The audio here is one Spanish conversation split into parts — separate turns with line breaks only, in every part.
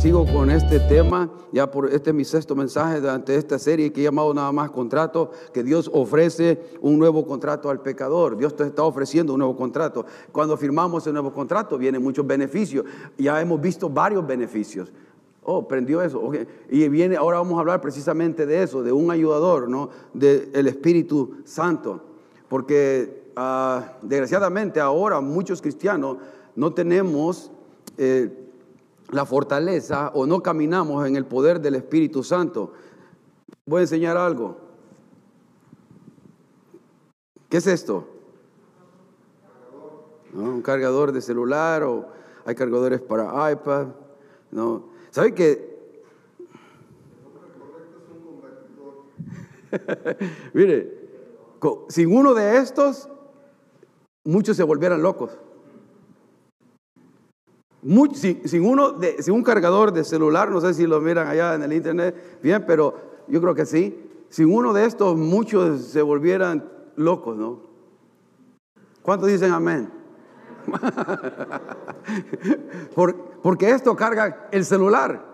sigo con este tema, ya por este es mi sexto mensaje durante esta serie que he llamado nada más contrato, que Dios ofrece un nuevo contrato al pecador. Dios te está ofreciendo un nuevo contrato. Cuando firmamos el nuevo contrato vienen muchos beneficios. Ya hemos visto varios beneficios. Oh, prendió eso. Y viene, ahora vamos a hablar precisamente de eso, de un ayudador, ¿no? Del Espíritu Santo. Porque ah, desgraciadamente ahora muchos cristianos no tenemos eh, la fortaleza o no caminamos en el poder del Espíritu Santo. Voy a enseñar algo. ¿Qué es esto? Un cargador de celular o hay cargadores para iPad. ¿no? ¿Sabe que? Mire, sin uno de estos, muchos se volvieran locos sin, uno de, sin un cargador de celular, no sé si lo miran allá en el internet, bien, pero yo creo que sí. Sin uno de estos, muchos se volvieran locos, ¿no? ¿Cuántos dicen amén? porque esto carga el celular.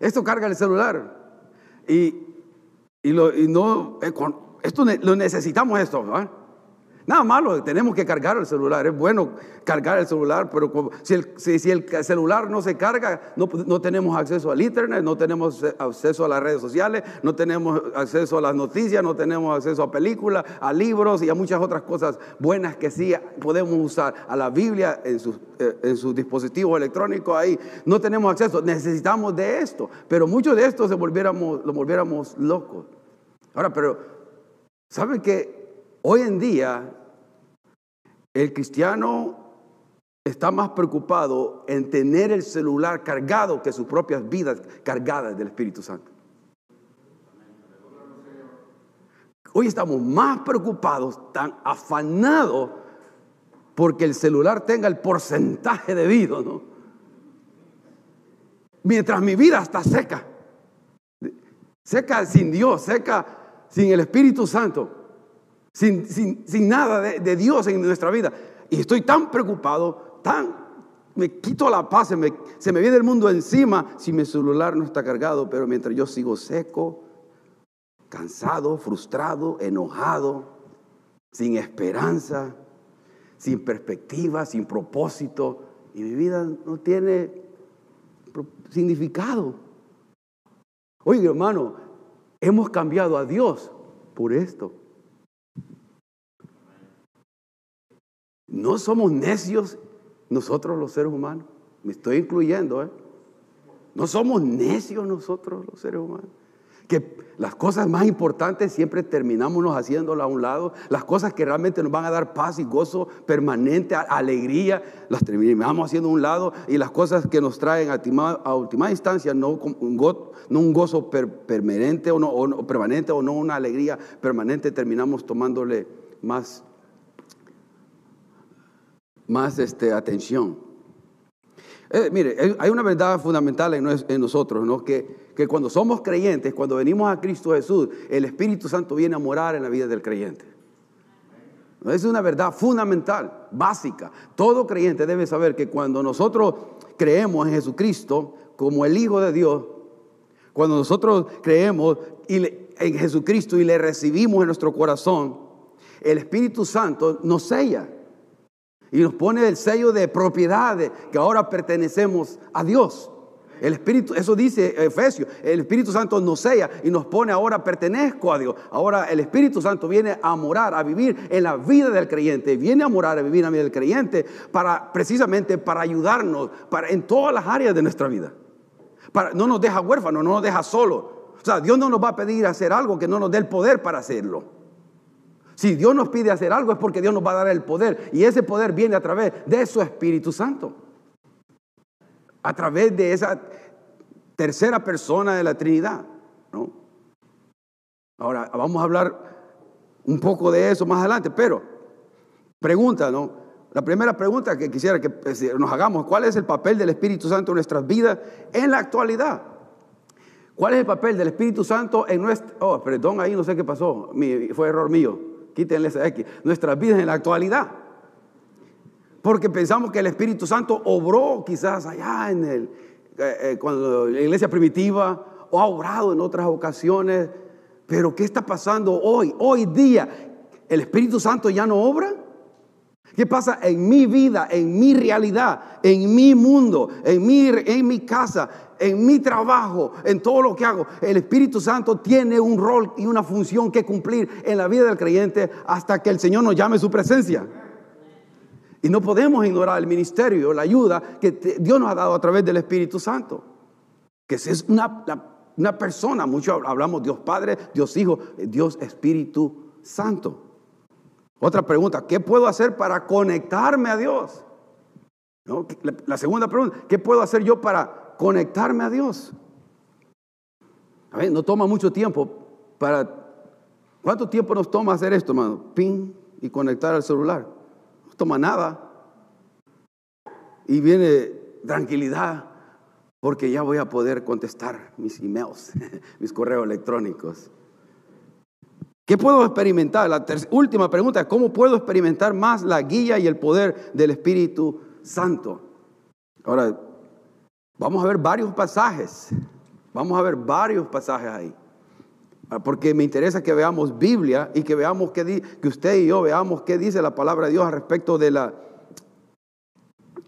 Esto carga el celular. Y, y, lo, y no, eh, esto lo necesitamos esto, ¿verdad? Nada malo, tenemos que cargar el celular. Es bueno cargar el celular, pero si el, celular no se carga, no, no, tenemos acceso al internet, no tenemos acceso a las redes sociales, no tenemos acceso a las noticias, no tenemos acceso a películas, a libros y a muchas otras cosas buenas que sí podemos usar. A la Biblia en sus, eh, dispositivos electrónicos ahí. No tenemos acceso, necesitamos de esto. Pero muchos de estos se volviéramos, lo volviéramos locos. Ahora, pero, ¿saben que hoy en día el cristiano está más preocupado en tener el celular cargado que sus propias vidas cargadas del Espíritu Santo. Hoy estamos más preocupados, tan afanados porque el celular tenga el porcentaje debido, ¿no? Mientras mi vida está seca, seca sin Dios, seca sin el Espíritu Santo sin, nada de, Dios en nuestra vida. Y estoy tan preocupado, tan, me quito la paz, se me, se me viene el mundo encima si mi celular no está cargado, pero mientras yo sigo seco, cansado, frustrado, enojado, sin esperanza, sin perspectiva, sin propósito, y mi vida no tiene significado. Oye, hermano, hemos cambiado a Dios por esto. No somos necios nosotros los seres humanos. Me estoy incluyendo, ¿eh? No somos necios nosotros los seres humanos. Que las cosas más importantes siempre terminamos haciéndolas a un lado. Las cosas que realmente nos van a dar paz y gozo permanente, alegría, las terminamos haciendo a un lado. Y las cosas que nos traen a última, instancia, no un, gozo, permanente o no, permanente o no una alegría permanente, terminamos tomándole más más este, atención. Eh, mire, hay una verdad fundamental en, nosotros, ¿no? Que, que, cuando somos creyentes, cuando venimos a Cristo Jesús, el Espíritu Santo viene a morar en la vida del creyente. Es una verdad fundamental, básica. Todo creyente debe saber que cuando nosotros creemos en Jesucristo como el Hijo de Dios, cuando nosotros creemos en Jesucristo y le recibimos en nuestro corazón, el Espíritu Santo nos sella. Y nos pone el sello de propiedad que ahora pertenecemos a Dios. El Espíritu, eso dice Efesios, el Espíritu Santo nos sella y nos pone ahora pertenezco a Dios. Ahora el Espíritu Santo viene a morar, a vivir en la vida del creyente, viene a morar, a vivir en la vida del creyente para precisamente para ayudarnos para, en todas las áreas de nuestra vida. Para, no nos deja huérfanos, no nos deja solos. O sea, Dios no nos va a pedir hacer algo que no nos dé el poder para hacerlo. Si Dios nos pide hacer algo es porque Dios nos va a dar el poder. Y ese poder viene a través de su Espíritu Santo. A través de esa tercera persona de la Trinidad. Ahora, vamos a hablar un poco de eso más adelante, pero pregunta, ¿no? La primera pregunta que quisiera que pues, nos hagamos, ¿cuál es el papel del Espíritu Santo en nuestras vidas en la actualidad? ¿Cuál es el papel del Espíritu Santo en nuestra... Oh, perdón, ahí no sé qué pasó, fue error mío quítenle esa X, nuestras vidas en la actualidad. Porque pensamos que el Espíritu Santo obró quizás allá en el, eh, eh, cuando la iglesia primitiva, o ha obrado en otras ocasiones. Pero ¿qué está pasando hoy? Hoy día, ¿el Espíritu Santo ya no obra? ¿Qué pasa en mi vida, en mi realidad, en mi mundo, en mi, en mi casa, en mi trabajo, en todo lo que hago? El Espíritu Santo tiene un rol y una función que cumplir en la vida del creyente hasta que el Señor nos llame su presencia. Y no podemos ignorar el ministerio, la ayuda que Dios nos ha dado a través del Espíritu Santo. Que es una, una persona, mucho hablamos Dios Padre, Dios Hijo, Dios Espíritu Santo. Otra pregunta, ¿qué puedo hacer para conectarme a Dios? La, segunda pregunta, ¿qué puedo hacer yo para conectarme a Dios? A ver, no toma mucho tiempo para... ¿Cuánto tiempo nos toma hacer esto, hermano? Pin y conectar al celular. No toma nada. Y viene tranquilidad porque ya voy a poder contestar mis emails, mis correos electrónicos. ¿Qué puedo experimentar? La última pregunta, ¿cómo puedo experimentar más la guía y el poder del Espíritu Santo? Ahora, vamos a ver varios pasajes. Vamos a ver varios pasajes ahí. Ah, porque me interesa que veamos Biblia y que veamos que, que usted y yo veamos qué dice la palabra de Dios al respecto de la...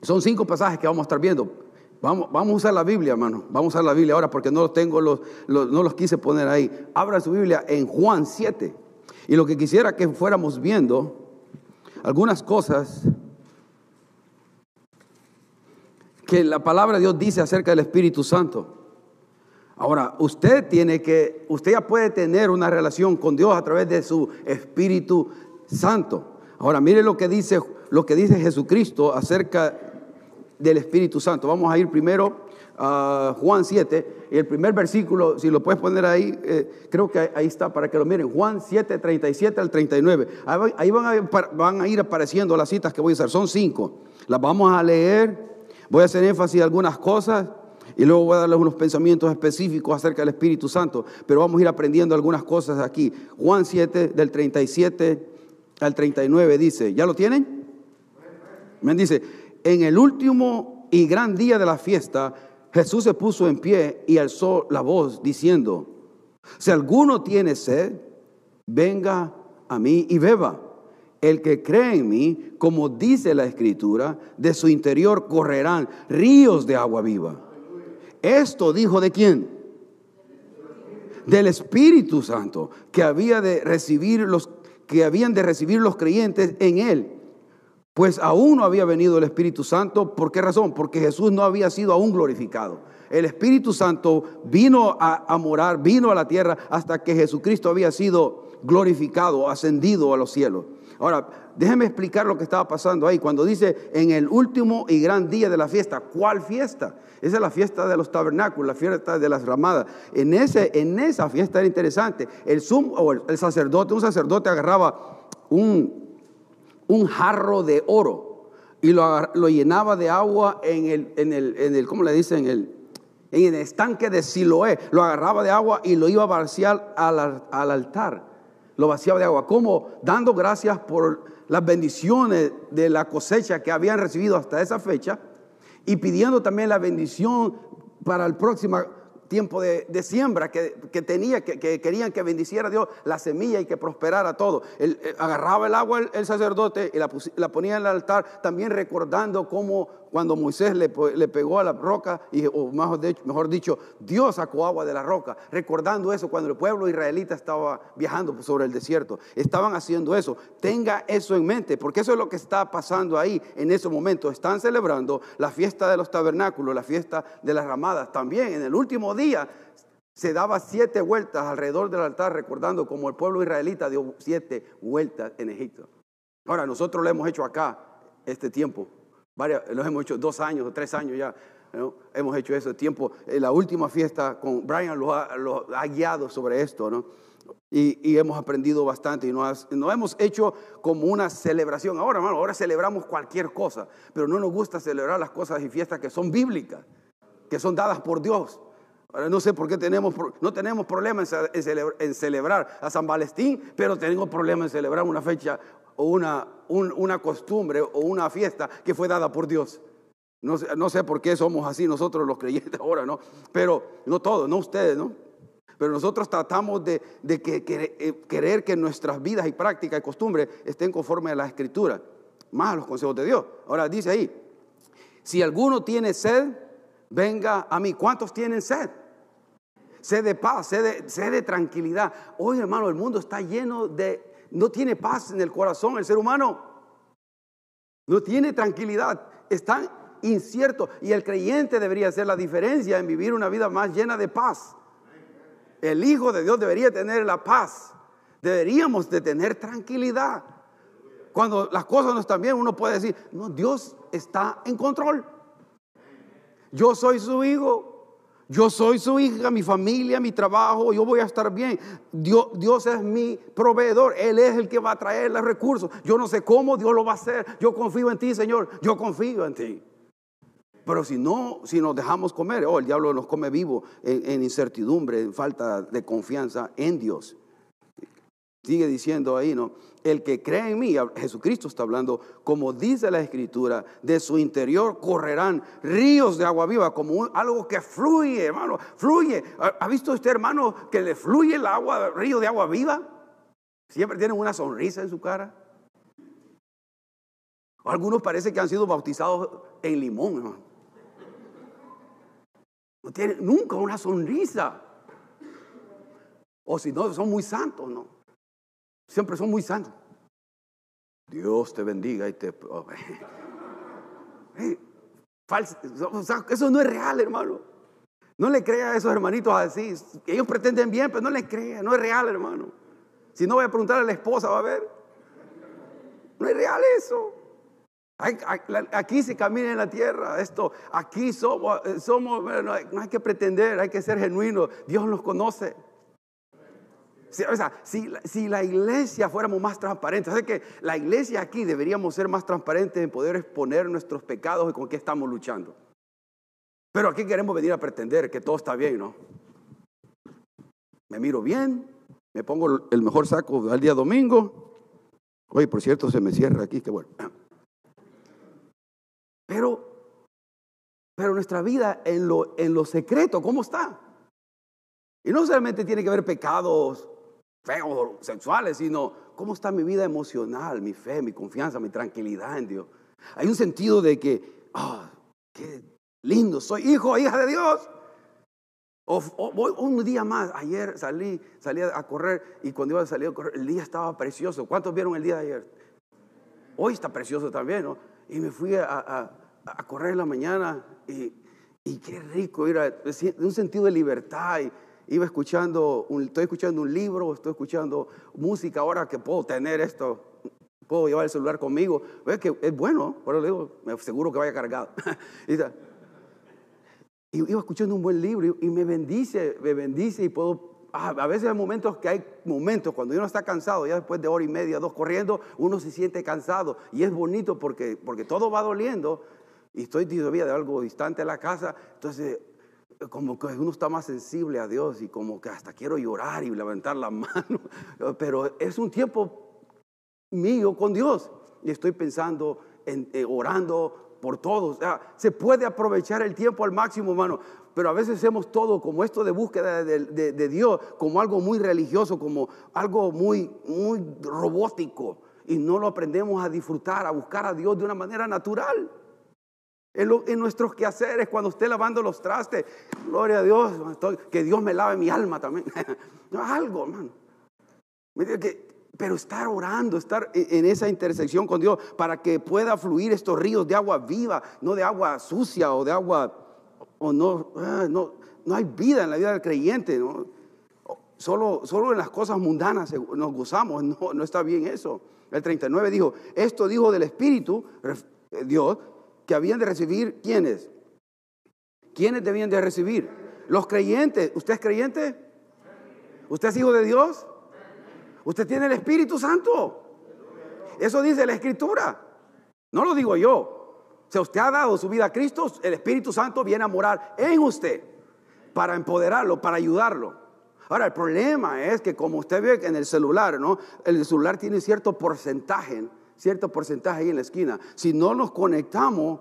Son cinco pasajes que vamos a estar viendo. Vamos, vamos, a usar la Biblia, hermano. Vamos a usar la Biblia ahora porque no los tengo, los, no los quise poner ahí. Abra su Biblia en Juan 7. Y lo que quisiera que fuéramos viendo, algunas cosas que la palabra de Dios dice acerca del Espíritu Santo. Ahora, usted tiene que, usted ya puede tener una relación con Dios a través de su Espíritu Santo. Ahora, mire lo que dice, lo que dice Jesucristo acerca del Espíritu Santo. Vamos a ir primero a Juan 7, y el primer versículo, si lo puedes poner ahí, eh, creo que ahí está para que lo miren. Juan 7, 37 al 39. Ahí van a, van a ir apareciendo las citas que voy a hacer. Son cinco. Las vamos a leer. Voy a hacer énfasis en algunas cosas y luego voy a darles unos pensamientos específicos acerca del Espíritu Santo. Pero vamos a ir aprendiendo algunas cosas aquí. Juan 7, del 37 al 39 dice, ¿ya lo tienen? Me dice, en el último y gran día de la fiesta, Jesús se puso en pie y alzó la voz diciendo, si alguno tiene sed, venga a mí y beba. El que cree en mí, como dice la escritura, de su interior correrán ríos de agua viva. Esto dijo de quién? Del Espíritu Santo, que había de recibir los que habían de recibir los creyentes en él pues aún no había venido el Espíritu Santo. ¿Por qué razón? Porque Jesús no había sido aún glorificado. El Espíritu Santo vino a, morar, vino a la tierra hasta que Jesucristo había sido glorificado, ascendido a los cielos. Ahora, déjeme explicar lo que estaba pasando ahí. Cuando dice en el último y gran día de la fiesta, ¿cuál fiesta? Esa es la fiesta de los tabernáculos, la fiesta de las ramadas. En, ese, en esa fiesta era interesante. El, o el sacerdote, un sacerdote agarraba un, un jarro de oro y lo, llenaba de agua en el, en el, en el ¿cómo le dicen? En el, en el estanque de Siloé. Lo agarraba de agua y lo iba a vaciar al, al altar. Lo vaciaba de agua. Como dando gracias por las bendiciones de la cosecha que habían recibido hasta esa fecha y pidiendo también la bendición para el próximo tiempo de, siembra que, tenía, que, querían que bendiciera Dios la semilla y que prosperara todo. Él, eh, agarraba el agua el, sacerdote y la, la, ponía en el altar, también recordando cómo cuando Moisés le, pegó a la roca, y, o mejor dicho, Dios sacó agua de la roca, recordando eso cuando el pueblo israelita estaba viajando sobre el desierto. Estaban haciendo eso. Tenga eso en mente, porque eso es lo que está pasando ahí en ese momento. Están celebrando la fiesta de los tabernáculos, la fiesta de las ramadas. También en el último día se daba siete vueltas alrededor del altar, recordando como el pueblo israelita dio siete vueltas en Egipto. Ahora, nosotros lo hemos hecho acá este tiempo Varias, los hemos hecho dos años o tres años ya. Hemos hecho eso tiempo. En la última fiesta con Brian lo ha, guiado sobre esto, ¿no? Y, hemos aprendido bastante y nos, hemos hecho como una celebración. Ahora, hermano, ahora celebramos cualquier cosa, pero no nos gusta celebrar las cosas y fiestas que son bíblicas, que son dadas por Dios. Ahora no sé por qué tenemos, no tenemos problema en, celebrar a San Valentín, pero tenemos problema en celebrar una fecha o una, una costumbre o una fiesta que fue dada por Dios. No sé, no sé por qué somos así nosotros los creyentes ahora, ¿no? Pero no todos, no ustedes, ¿no? Pero nosotros tratamos de, que, eh, querer que nuestras vidas y prácticas y costumbres estén conforme a la escritura, más a los consejos de Dios. Ahora dice ahí, si alguno tiene sed, venga a mí. ¿Cuántos tienen sed? Sed de paz, sed de, sed de tranquilidad. Hoy, hermano, el mundo está lleno de, no tiene paz en el corazón, el ser humano. No tiene tranquilidad, están inciertos. Y el creyente debería hacer la diferencia en vivir una vida más llena de paz. El Hijo de Dios debería tener la paz. Deberíamos de tener tranquilidad. Cuando las cosas no están bien, uno puede decir, no, Dios está en control. Yo soy su hijo. Yo soy su hija, mi familia, mi trabajo, yo voy a estar bien. Dios, Dios, es mi proveedor, Él es el que va a traer los recursos. Yo no sé cómo Dios lo va a hacer. Yo confío en ti, Señor. Yo confío en ti. Pero si no, si nos dejamos comer, oh, el diablo nos come vivo en, incertidumbre, en falta de confianza en Dios. Sigue diciendo ahí, ¿no? El que cree en mí, Jesucristo está hablando, como dice la Escritura, de su interior correrán ríos de agua viva, como algo que fluye, hermano, fluye. ¿Ha visto usted, hermano, que le fluye el agua, río de agua viva? Siempre tienen una sonrisa en su cara. Algunos parece que han sido bautizados en limón, hermano. No tienen nunca una sonrisa. O si no, son muy santos, ¿no? Siempre son muy santos. Dios te bendiga y te... Eso no es real, hermano. No le crea a esos hermanitos así. Ellos pretenden bien, pero no le crea. No es real, hermano. Si no, voy a preguntar a la esposa, va a ver. No es real eso. Aquí se camina en la tierra, esto, aquí somos, somos no, hay, que pretender, hay que ser genuino, Dios nos conoce. O sea, si, la iglesia fuéramos más transparentes, sé que la iglesia aquí deberíamos ser más transparentes en poder exponer nuestros pecados y con qué estamos luchando. Pero aquí queremos venir a pretender que todo está bien, ¿no? Me miro bien, me pongo el mejor saco al día domingo. Oye, por cierto, se me cierra aquí, qué bueno. Pero, pero nuestra vida en lo, en lo secreto, ¿cómo está? Y no solamente tiene que ver pecados feos, sexuales, sino cómo está mi vida emocional, mi fe, mi confianza, mi tranquilidad en Dios. Hay un sentido de que, ah, qué lindo, soy hijo, hija de Dios. O, voy un día más, ayer salí, salí a correr y cuando iba a salir a correr, el día estaba precioso. ¿Cuántos vieron el día de ayer? Hoy está precioso también, ¿no? Y me fui a, a correr en la mañana y, y qué rico, era un sentido de libertad. Y, iba escuchando, estoy escuchando un libro, estoy escuchando música ahora que puedo tener esto, puedo llevar el celular conmigo. Es que es bueno, por digo, me aseguro que vaya cargado. y, iba escuchando un buen libro y, me bendice, me bendice y puedo ah, a veces hay momentos que hay momentos cuando uno está cansado, ya después de hora y media, dos corriendo, uno se siente cansado y es bonito porque, porque todo va doliendo, y estoy todavía de algo distante de la casa, entonces como que uno está más sensible a Dios y como que hasta quiero llorar y levantar la mano, pero es un tiempo mío con Dios y estoy pensando, en, eh, orando por todos. Sea, se puede aprovechar el tiempo al máximo, hermano, pero a veces hacemos todo como esto de búsqueda de, de Dios, como algo muy religioso, como algo muy, muy robótico y no lo aprendemos a disfrutar, a buscar a Dios de una manera natural. En, nuestros quehaceres, cuando esté lavando los trastes, gloria a Dios, que Dios me lave mi alma también. Algo, hermano. pero estar orando, estar en esa intersección con Dios para que pueda fluir estos ríos de agua viva, no de agua sucia o de agua, o no, ah, no, no hay vida en la vida del creyente. Solo, solo en las cosas mundanas nos gozamos, no, no está bien eso. El 39 dijo, esto dijo del Espíritu, Dios, que habían de recibir, ¿quiénes? ¿Quiénes debían de recibir? Los creyentes. ¿Usted es creyente? ¿Usted es hijo de Dios? ¿Usted tiene el Espíritu Santo? Eso dice la Escritura. No lo digo yo. Si usted ha dado su vida a Cristo, el Espíritu Santo viene a morar en usted para empoderarlo, para ayudarlo. Ahora, el problema es que como usted ve en el celular, ¿no? El celular tiene cierto porcentaje cierto porcentaje ahí en la esquina. Si no nos conectamos,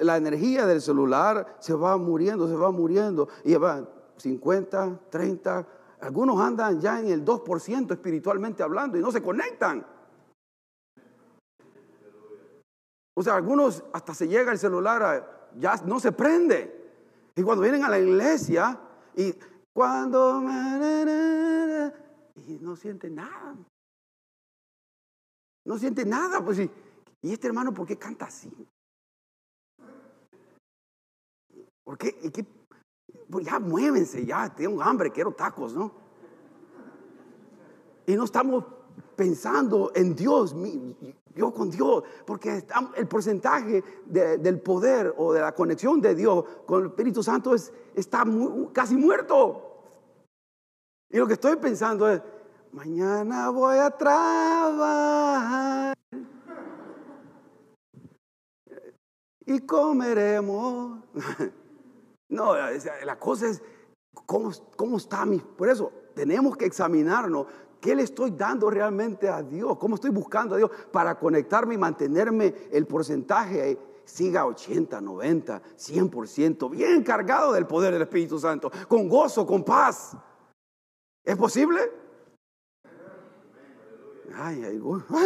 la energía del celular se va muriendo, se va muriendo. Y va 50, 30, algunos andan ya en el 2% espiritualmente hablando y no se conectan. O sea, algunos hasta se llega el celular, ya no se prende. Y cuando vienen a la iglesia y cuando... Y no siente nada. No siente nada, pues sí. ¿Y este hermano por qué canta así? ¿Por qué? Pues ya muévense, ya tengo hambre, quiero tacos, ¿no? Y no estamos pensando en Dios, yo con Dios, porque el porcentaje del poder o de la conexión de Dios con el Espíritu Santo es, está casi muerto. Y lo que estoy pensando es, mañana voy a trabajar y comeremos. No, la cosa es, ¿cómo, cómo está mi? Por eso tenemos que examinarnos ¿Qué le estoy dando realmente a Dios? ¿Cómo estoy buscando a Dios para conectarme y mantenerme el porcentaje? Siga 80, 90, 100%, bien cargado del poder del Espíritu Santo, con gozo, con paz. ¿Es posible?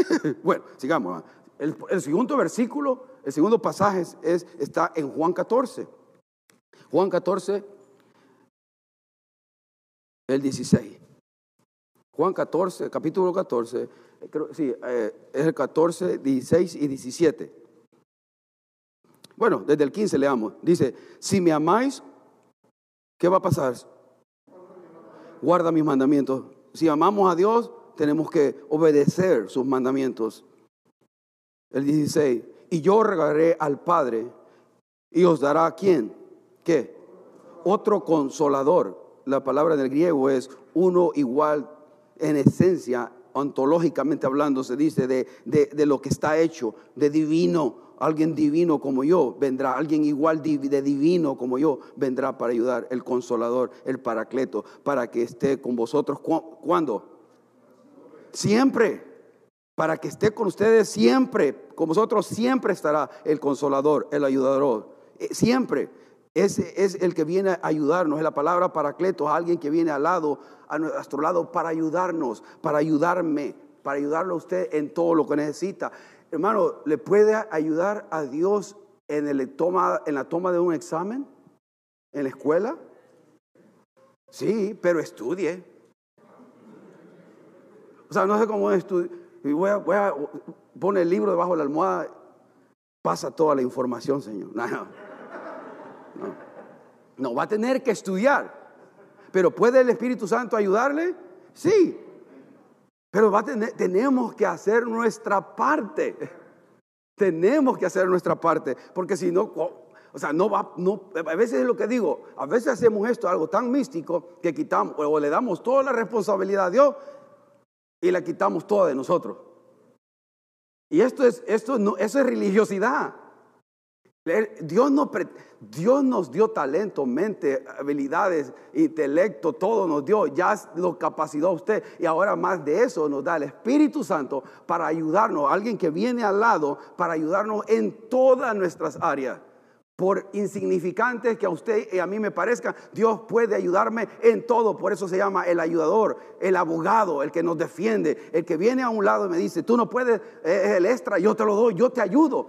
Bueno, sigamos. El, el, segundo versículo, el segundo pasaje es, está en Juan 14. Juan 14, el 16. Juan 14, capítulo 14, creo, sí, eh, es el 14, 16 y 17. Bueno, desde el 15 leamos. Dice, si me amáis, ¿qué va a pasar? Guarda mis mandamientos. Si amamos a Dios, tenemos que obedecer sus mandamientos. El 16, y yo regaré al Padre y os dará a quién? ¿Qué? Otro consolador. La palabra en el griego es uno igual en esencia, ontológicamente hablando, se dice de, de, lo que está hecho, de divino. Alguien divino como yo vendrá, alguien igual de divino como yo vendrá para ayudar, el consolador, el paracleto, para que esté con vosotros. ¿Cuándo? Siempre. Para que esté con ustedes siempre, con vosotros siempre estará el consolador, el ayudador. Eh, siempre. Ese es el que viene a ayudarnos. Es la palabra paracleto, alguien que viene al lado, a nuestro lado, para ayudarnos, para ayudarme, para ayudarlo a usted en todo lo que necesita. Hermano, ¿le puede ayudar a Dios en, el toma, en la toma de un examen? ¿En la escuela? Sí, pero estudie. O sea, no sé cómo estudiar. Voy a, voy a poner el libro debajo de la almohada. Pasa toda la información, Señor. No, no. No. va a tener que estudiar. Pero ¿puede el Espíritu Santo ayudarle? Sí. Pero va a tener, tenemos que hacer nuestra parte. Tenemos que hacer nuestra parte. Porque si no, o sea, no va, no, a veces es lo que digo, a veces hacemos esto, algo tan místico, que quitamos o le damos toda la responsabilidad a Dios y la quitamos toda de nosotros. Y esto es, esto no, eso es religiosidad. Dios, no, Dios nos dio talento, mente, habilidades, intelecto, todo nos dio, ya lo capacitó usted y ahora más de eso nos da el Espíritu Santo para ayudarnos, alguien que viene al lado para ayudarnos en todas nuestras áreas. Por insignificantes que a usted y a mí me parezcan, Dios puede ayudarme en todo. Por eso se llama el ayudador, el abogado, el que nos defiende, el que viene a un lado y me dice, tú no puedes, es el extra, yo te lo doy, yo te ayudo.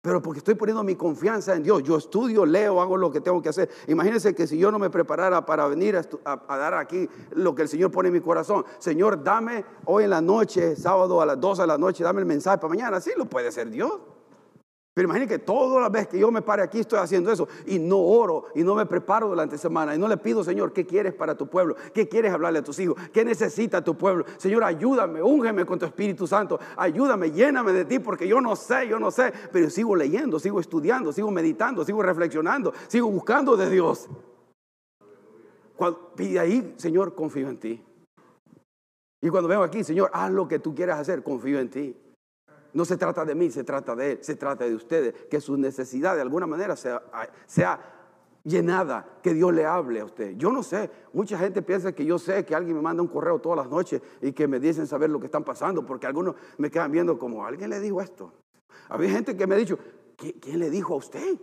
Pero porque estoy poniendo mi confianza en Dios. Yo estudio, leo, hago lo que tengo que hacer. Imagínense que si yo no me preparara para venir a, dar aquí lo que el Señor pone en mi corazón. Señor, dame hoy en la noche, sábado a las 2 de la noche, dame el mensaje para mañana. Sí, lo puede hacer Dios. Pero que todas las veces que yo me pare aquí estoy haciendo eso y no oro y no me preparo durante semana y no le pido, Señor, ¿qué quieres para tu pueblo? ¿Qué quieres hablarle a tus hijos? ¿Qué necesita tu pueblo? Señor, ayúdame, úngeme con tu Espíritu Santo, ayúdame, lléname de ti porque yo no sé, yo no sé, pero sigo leyendo, sigo estudiando, sigo meditando, sigo reflexionando, sigo buscando de Dios. y ahí, Señor, confío en ti. Y cuando vengo aquí, Señor, haz lo que tú quieras hacer, confío en ti. No se trata de mí, se trata de Él, se trata de ustedes, que su necesidad de alguna manera sea, sea llenada, que Dios le hable a usted. Yo no sé, mucha gente piensa que yo sé que alguien me manda un correo todas las noches y que me dicen saber lo que están pasando, porque algunos me quedan viendo como, alguien le dijo esto, Había gente que me ha dicho, ¿quién le dijo a usted?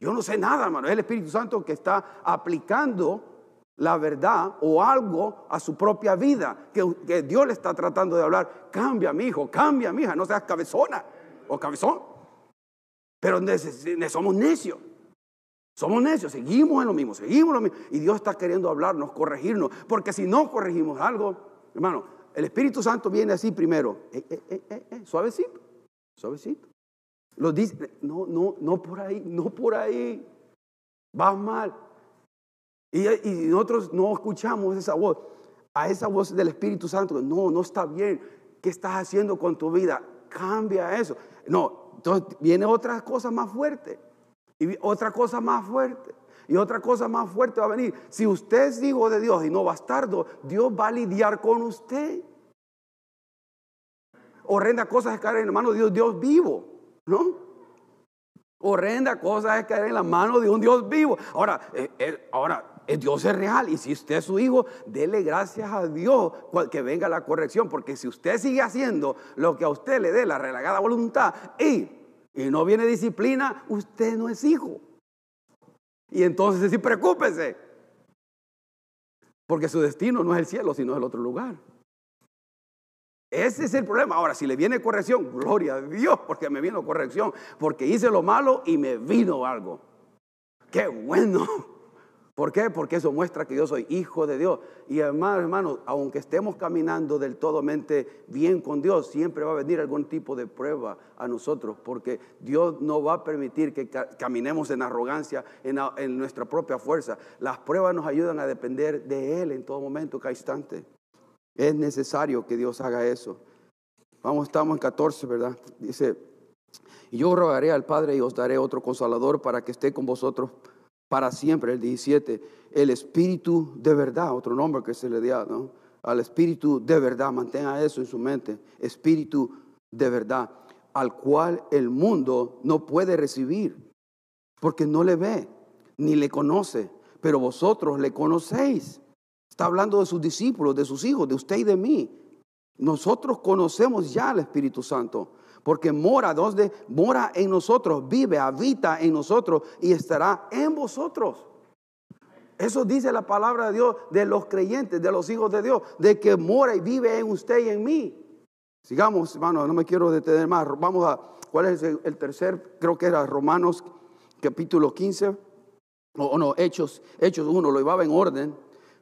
Yo no sé nada, hermano. Es el Espíritu Santo que está aplicando la verdad o algo a su propia vida, que, Dios le está tratando de hablar. Cambia, mi hijo, cambia, mi hija, no seas cabezona o cabezón. Pero somos necios. Somos necios, seguimos en lo mismo, seguimos en lo mismo. Y Dios está queriendo hablarnos, corregirnos. Porque si no corregimos algo, hermano, el Espíritu Santo viene así primero. Eh, eh, eh, suavecito, suavecito. Dice, no, no, no por ahí, no por ahí. Vas mal. Y, nosotros no escuchamos esa voz, a esa voz del Espíritu Santo. No, no está bien. ¿Qué estás haciendo con tu vida? Cambia eso. No, entonces viene otra cosa más fuerte. Y otra cosa más fuerte. Y otra cosa más fuerte va a venir. Si usted es hijo de Dios y no bastardo, Dios va a lidiar con usted. Horrenda cosa es caer en la mano de Dios, Dios vivo, ¿no? Horrenda cosa es caer en la mano de un Dios vivo. Ahora, eh, eh, ahora Dios es real y si usted es su hijo, dele gracias a Dios que venga la corrección, porque si usted sigue haciendo lo que a usted le dé la relagada voluntad y, y no viene disciplina, usted no es hijo. Y entonces sí, preocúpese, porque su destino no es el cielo, sino el otro lugar. Ese es el problema. Ahora, si le viene corrección, gloria a Dios, porque me vino corrección, porque hice lo malo y me vino algo. Qué bueno. ¿Por qué? Porque eso muestra que yo soy hijo de Dios. Y hermano, hermano, aunque estemos caminando del todo mente bien con Dios, siempre va a venir algún tipo de prueba a nosotros, porque Dios no va a permitir que caminemos en arrogancia, en, en nuestra propia fuerza. Las pruebas nos ayudan a depender de Él en todo momento, cada instante. Es necesario que Dios haga eso. Vamos, estamos en 14, ¿verdad? Dice, yo rogaré al Padre y os daré otro consolador para que esté con vosotros para siempre, el 17, el Espíritu de verdad, otro nombre que se le da, ¿no? Al Espíritu de verdad, mantenga eso en su mente, Espíritu de verdad, al cual el mundo no puede recibir, porque no le ve, ni le conoce, pero vosotros le conocéis. Está hablando de sus discípulos, de sus hijos, de usted y de mí. Nosotros conocemos ya al Espíritu Santo porque mora donde mora en nosotros, vive, habita en nosotros y estará en vosotros. Eso dice la palabra de Dios de los creyentes, de los hijos de Dios, de que mora y vive en usted y en mí. Sigamos, hermano, no me quiero detener más. Vamos a, ¿cuál es el, tercer? Creo que era Romanos capítulo 15, o, no, Hechos, Hechos 1, lo llevaba en orden,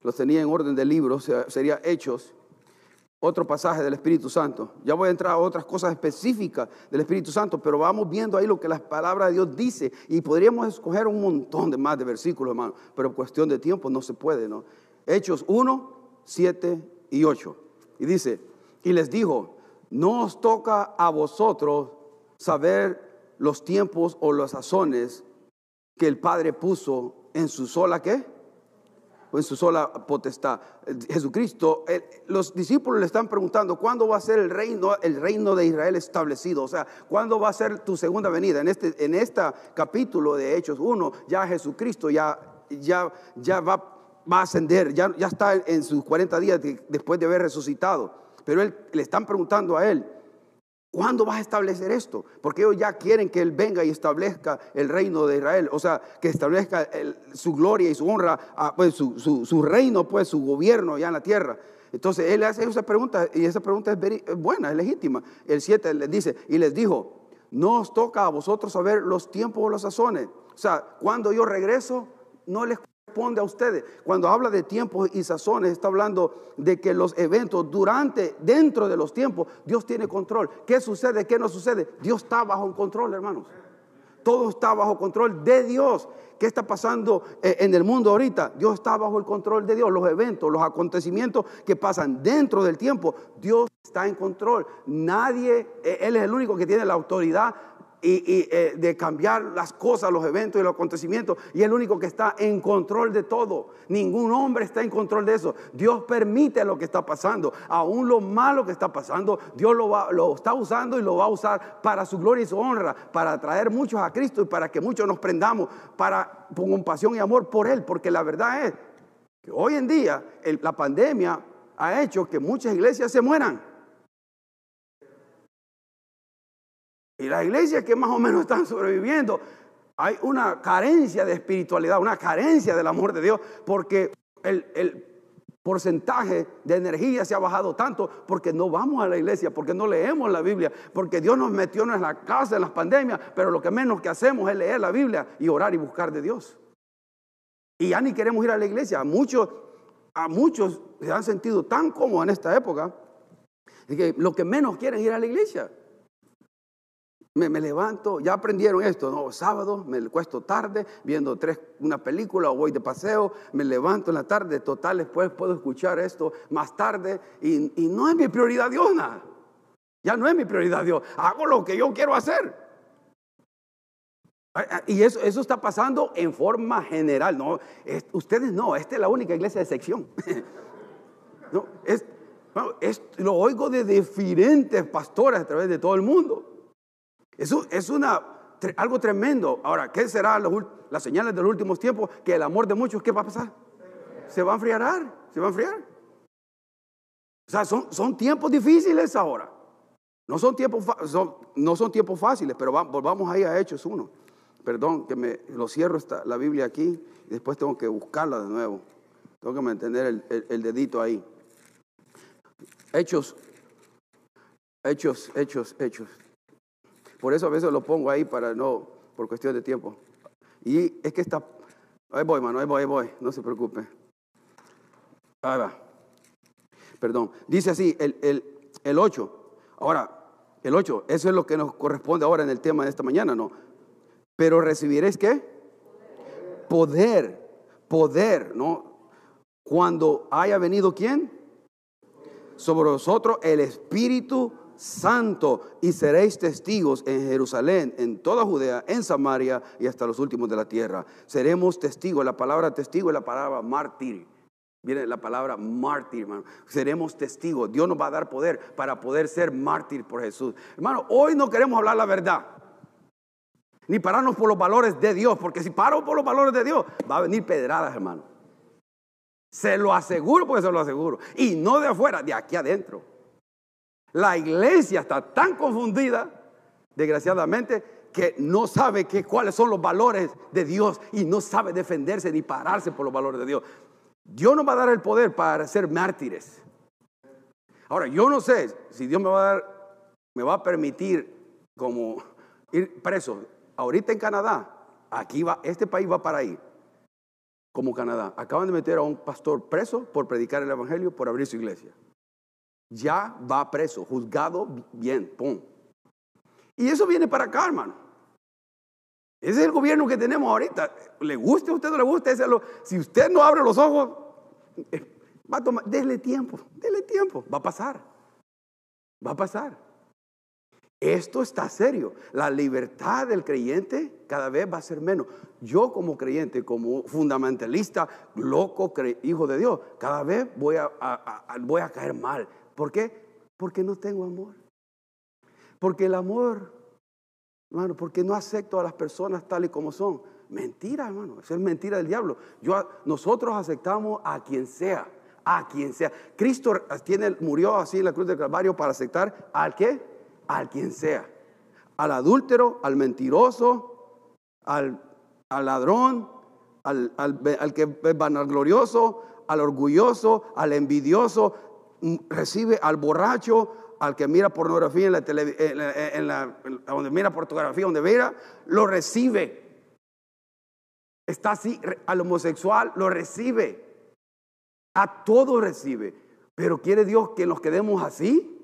los tenía en orden de libros, sería Hechos otro pasaje del Espíritu Santo. Ya voy a entrar a otras cosas específicas del Espíritu Santo, pero vamos viendo ahí lo que la palabra de Dios dice y podríamos escoger un montón de más de versículos, hermano, pero cuestión de tiempo no se puede, ¿no? Hechos 1, 7 y 8. Y dice, y les dijo, no os toca a vosotros saber los tiempos o las sazones que el Padre puso en su sola, ¿qué? En su sola potestad. Jesucristo, eh, los discípulos le están preguntando, ¿cuándo va a ser el reino, el reino de Israel establecido? O sea, ¿cuándo va a ser tu segunda venida? En este, en capítulo de Hechos 1, ya Jesucristo ya, ya, ya va, va a ascender, ya, ya está en sus 40 días después de haber resucitado. Pero él, le están preguntando a él, ¿Cuándo vas a establecer esto? Porque ellos ya quieren que Él venga y establezca el reino de Israel, o sea, que establezca su gloria y su honra, ah, pues su, reino, pues su gobierno ya en la tierra. Entonces Él hace esa pregunta y esa pregunta es buena, es legítima. El 7 les dice, y les dijo, no os toca a vosotros saber los tiempos o los sazones. O sea, cuando yo regreso, no les responde a ustedes. Cuando habla de tiempos y sazones, está hablando de que los eventos durante, dentro de los tiempos, Dios tiene control. ¿Qué sucede? ¿Qué no sucede? Dios está bajo control, hermanos. Todo está bajo control de Dios. ¿Qué está pasando eh, en el mundo ahorita? Dios está bajo el control de Dios. Los eventos, los acontecimientos que pasan dentro del tiempo, Dios está en control. Nadie, eh, Él es el único que tiene la autoridad y, eh, de cambiar las cosas, los eventos y los acontecimientos. Y el único que está en control de todo. Ningún hombre está en control de eso. Dios permite lo que está pasando. Aún lo malo que está pasando, Dios lo, va, lo está usando y lo va a usar para su gloria y su honra, para atraer muchos a Cristo y para que muchos nos prendamos para, con pasión y amor por Él. Porque la verdad es que hoy en día la pandemia ha hecho que muchas iglesias se mueran. Y las iglesias que más o menos están sobreviviendo, hay una carencia de espiritualidad, una carencia del amor de Dios, porque el, porcentaje de energía se ha bajado tanto porque no vamos a la iglesia, porque no leemos la Biblia, porque Dios nos metió en la casa en las pandemias, pero lo que menos que hacemos es leer la Biblia y orar y buscar de Dios. Y ya ni queremos ir a la iglesia. A muchos, a muchos se han sentido tan cómodos en esta época que lo que menos quieren ir a la iglesia. Me, levanto, ya aprendieron esto, ¿no? Sábado me cuesto tarde viendo tres, una película o voy de paseo, me levanto en la tarde, total, después puedo escuchar esto más tarde y, y no es mi prioridad Dios nada. Ya no es mi prioridad Dios, hago lo que yo quiero hacer. Y eso, eso está pasando en forma general, ¿no? ustedes no, esta es la única iglesia de sección. no, es, lo oigo de diferentes pastores a través de todo el mundo. Es una, algo tremendo. Ahora, ¿qué será las señales de los últimos tiempos? Que el amor de muchos, ¿qué va a pasar? Se va a enfriar, se va a enfriar. O sea, son, son tiempos difíciles ahora. No son tiempos, no son tiempos fáciles, pero volvamos ahí a Hechos 1. Perdón, que me lo cierro esta, la Biblia aquí y después tengo que buscarla de nuevo. Tengo que mantener el, el dedito ahí. Hechos, hechos, hechos, hechos. Por eso a veces lo pongo ahí para no, por cuestión de tiempo. Y es que está, ahí voy, mano, ahí voy, ahí voy, no se preocupe. Ahí va. Perdón. Dice así, el, el, el 8. Ahora, el 8, eso es lo que nos corresponde ahora en el tema de esta mañana, ¿no? Pero recibiréis qué? Poder, poder, ¿no? Cuando haya venido quién? Sobre vosotros el Espíritu santo y seréis testigos en Jerusalén, en toda Judea, en Samaria y hasta los últimos de la tierra. Seremos testigos. La palabra testigo es la palabra mártir. Viene la palabra mártir, hermano. Seremos testigos. Dios nos va a dar poder para poder ser mártir por Jesús. Hermano, hoy no queremos hablar la verdad. Ni pararnos por los valores de Dios. Porque si paro por los valores de Dios, va a venir pedradas, hermano. Se lo aseguro porque se lo aseguro. Y no de afuera, de aquí adentro. La iglesia está tan confundida, desgraciadamente, que no sabe cuáles son los valores de Dios y no sabe defenderse ni pararse por los valores de Dios. Dios nos va a dar el poder para ser mártires. Ahora, yo no sé si Dios me va a dar, me va a permitir como ir preso. Ahorita en Canadá, aquí va, este país va para ahí, como Canadá. Acaban de meter a un pastor preso por predicar el evangelio, por abrir su iglesia ya va preso, juzgado bien, pum. Y eso viene para acá, hermano. Ese es el gobierno que tenemos ahorita. Le guste a usted o no le guste, si usted no abre los ojos, va a tomar, déle tiempo, déle tiempo, va a pasar. Va a pasar. Esto está serio. La libertad del creyente cada vez va a ser menos. Yo como creyente, como fundamentalista, loco, hijo de Dios, cada vez voy a, voy a caer mal. ¿Por qué? Porque no tengo amor. Porque el amor, hermano, porque no acepto a las personas tal y como son. Mentira, hermano, eso es mentira del diablo. Yo, nosotros aceptamos a quien sea, a quien sea. Cristo tiene, murió así en la cruz del Calvario para aceptar al que, al quien sea. Al adúltero, al mentiroso, al, ladrón, al, al, al que es vanaglorioso, al orgulloso, al envidioso, recibe al borracho, al que mira pornografía en la televisión, en la, donde mira pornografía, donde mira, lo recibe. Está así, al homosexual lo recibe. A todo recibe. Pero quiere Dios que nos quedemos así.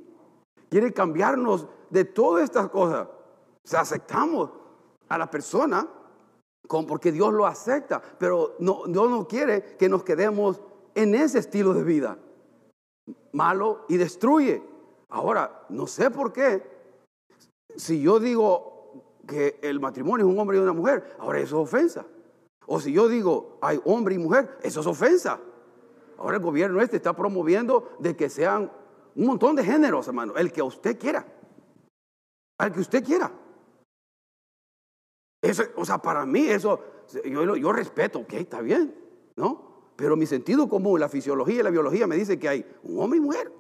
Quiere cambiarnos de todas estas cosas. O sea, aceptamos a la persona porque Dios lo acepta, pero no, Dios no quiere que nos quedemos en ese estilo de vida malo y destruye. Ahora, no sé por qué. Si yo digo que el matrimonio es un hombre y una mujer, ahora eso es ofensa. O si yo digo hay hombre y mujer, eso es ofensa. Ahora el gobierno este está promoviendo de que sean un montón de géneros, hermano, el que usted quiera. Al que usted quiera. Eso, o sea, para mí eso, yo, yo respeto, ok, está bien, ¿no? Pero mi sentido común, la fisiología y la biología me dice que hay un hombre y mujer.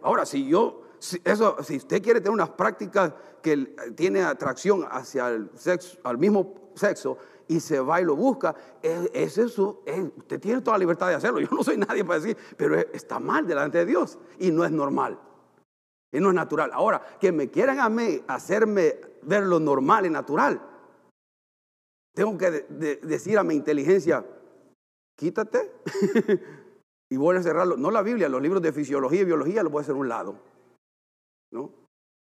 Ahora, si yo, Si, eso, si usted quiere tener unas prácticas que tiene atracción hacia el sexo, al mismo sexo, y se va y lo busca, es, eso, usted tiene toda la libertad de hacerlo. Yo no soy nadie para decir, pero está mal delante de Dios y no es normal. Y no es natural. Ahora, que me quieran a mí hacerme ver lo normal y natural, tengo que decir a mi inteligencia, quítate y voy a cerrarlo. No la Biblia, los libros de fisiología y biología los voy a hacer a un lado. ¿No?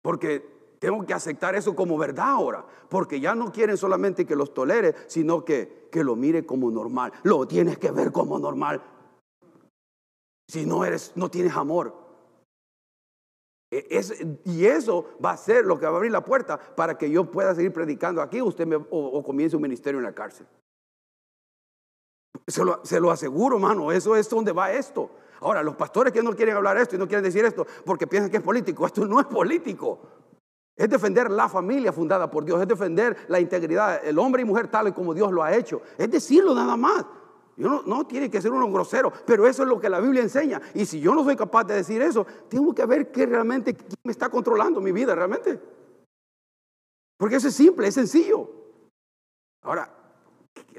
Porque tengo que aceptar eso como verdad ahora, porque ya no quieren solamente que los tolere, sino que, que lo mire como normal. Lo tienes que ver como normal. Si no eres, no tienes amor. E, y eso va a ser lo que va a abrir la puerta para que yo pueda seguir predicando aquí usted o, comience un ministerio en la cárcel. Se lo, se lo aseguro, hermano, eso es donde va esto. Ahora, los pastores que no quieren hablar esto y no quieren decir esto porque piensan que es político, esto no es político. Es defender la familia fundada por Dios, es defender la integridad, el hombre y mujer tal y como Dios lo ha hecho. Es decirlo nada más. Yo no, tiene que ser uno grosero, pero eso es lo que la Biblia enseña. Y si yo no soy capaz de decir eso, tengo que ver qué realmente me está controlando mi vida realmente. Porque eso es simple, es sencillo. Ahora,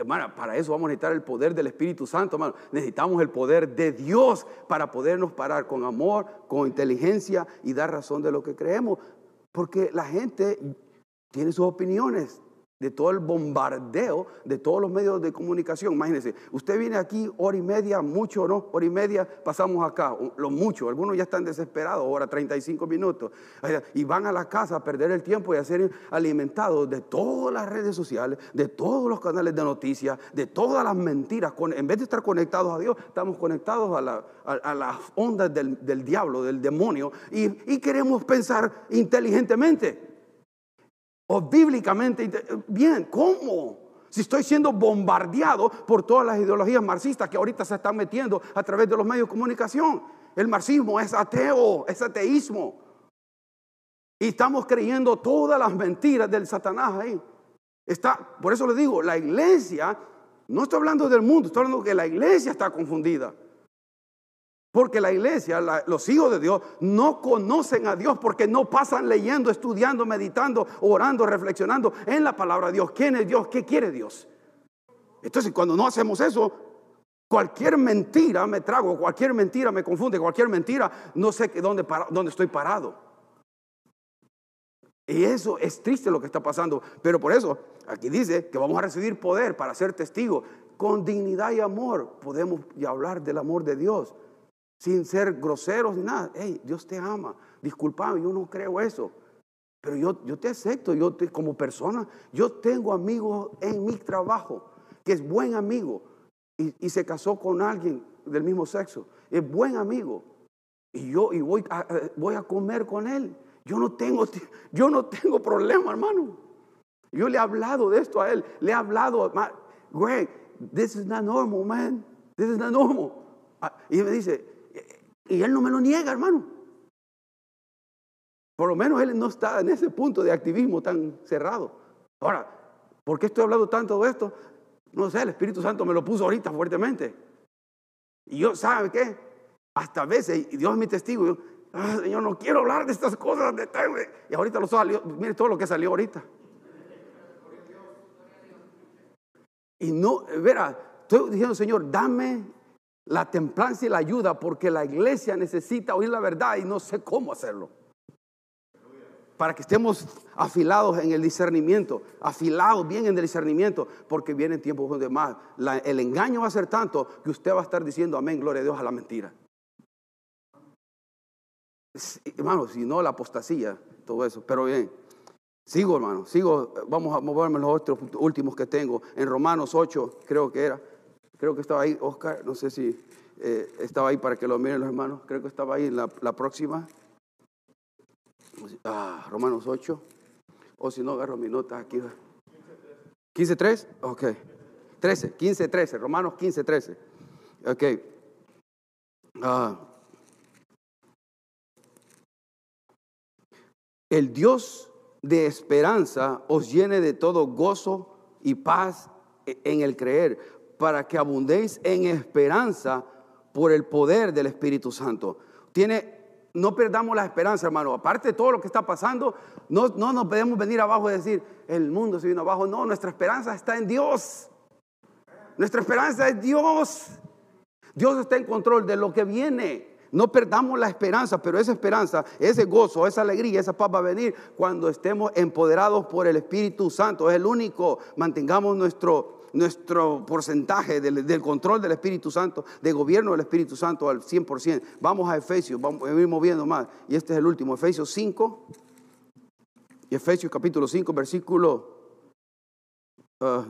para eso vamos a necesitar el poder del Espíritu Santo, hermano. Necesitamos el poder de Dios para podernos parar con amor, con inteligencia y dar razón de lo que creemos. Porque la gente tiene sus opiniones de todo el bombardeo de todos los medios de comunicación. Imagínense, usted viene aquí hora y media, mucho no, hora y media, pasamos acá, lo mucho, algunos ya están desesperados, hora 35 minutos, y van a la casa a perder el tiempo y a ser alimentados de todas las redes sociales, de todos los canales de noticias, de todas las mentiras. En vez de estar conectados a Dios, estamos conectados a, las ondas del, diablo, del demonio, y queremos pensar inteligentemente o bíblicamente. Bien, ¿cómo? Si estoy siendo bombardeado por todas las ideologías marxistas que ahorita se están metiendo a través de los medios de comunicación. El marxismo es ateo, es ateísmo. Y estamos creyendo todas las mentiras del Satanás ahí. Está, por eso le digo, la iglesia, no estoy hablando del mundo, estoy hablando que la iglesia está confundida. Porque la iglesia, los hijos de Dios, no conocen a Dios porque no pasan leyendo, estudiando, meditando, orando, reflexionando en la palabra de Dios. ¿Quién es Dios? ¿Qué quiere Dios? Entonces, cuando no hacemos eso, cualquier mentira me trago, cualquier mentira me confunde, cualquier mentira no sé dónde, dónde estoy parado. Y eso es triste lo que está pasando. Pero por eso, aquí dice que vamos a recibir poder para ser testigos. Con dignidad y amor podemos hablar del amor de Dios sin ser groseros ni nada. Hey, Dios te ama. Disculpame, yo no creo eso. Pero yo, yo te acepto, yo te, como persona, yo tengo amigos en mi trabajo, que es buen amigo, y, se casó con alguien del mismo sexo. Es buen amigo. Y yo y voy, a, a comer con él. Yo no tengo, yo no tengo problema, hermano. Yo le he hablado de esto a él. Le he hablado, Greg, this is not normal, man. This is not normal. Ah, y me dice, y él no me lo niega, hermano. Por lo menos él no está en ese punto de activismo tan cerrado. Ahora, ¿por qué estoy hablando tanto de esto? No sé, el Espíritu Santo me lo puso ahorita fuertemente. Y yo, ¿sabe qué? Hasta a veces, y Dios es mi testigo, yo, ah, Señor, no quiero hablar de estas cosas. De y ahorita lo salió, mire todo lo que salió ahorita. Y no, verá, estoy diciendo, Señor, dame la templanza y la ayuda porque la iglesia necesita oír la verdad y no sé cómo hacerlo. Para que estemos afilados en el discernimiento, afilados bien en el discernimiento, porque vienen tiempos donde más el engaño va a ser tanto que usted va a estar diciendo amén, gloria a Dios a la mentira. Hermano, si no la apostasía, todo eso. Pero bien, sigo hermano, sigo, vamos a moverme los otros últimos que tengo. En Romanos 8, creo que era. Creo que estaba ahí, Oscar, no sé si eh, estaba ahí para que lo miren los hermanos. Creo que estaba ahí en la, próxima. Ah, Romanos 8. O si no, agarro mi nota aquí. 15.3. Ok. 13. 15.13. Romanos 15.13. Ok. Ah. El Dios de esperanza os llene de todo gozo y paz en el creer para que abundéis en esperanza por el poder del Espíritu Santo. No perdamos la esperanza, hermano. Aparte de todo lo que está pasando, no, no nos podemos venir abajo y decir, el mundo se vino abajo. No, nuestra esperanza está en Dios. Nuestra esperanza es Dios. Dios está en control de lo que viene. No perdamos la esperanza, pero esa esperanza, ese gozo, esa alegría, esa paz va a venir cuando estemos empoderados por el Espíritu Santo. Es el único. Mantengamos nuestro, nuestro porcentaje del, control del Espíritu Santo, de gobierno del Espíritu Santo al 100%. Vamos a Efesios, vamos a ir moviendo más. Y este es el último, Efesios 5. Y Efesios capítulo 5, versículo, ah,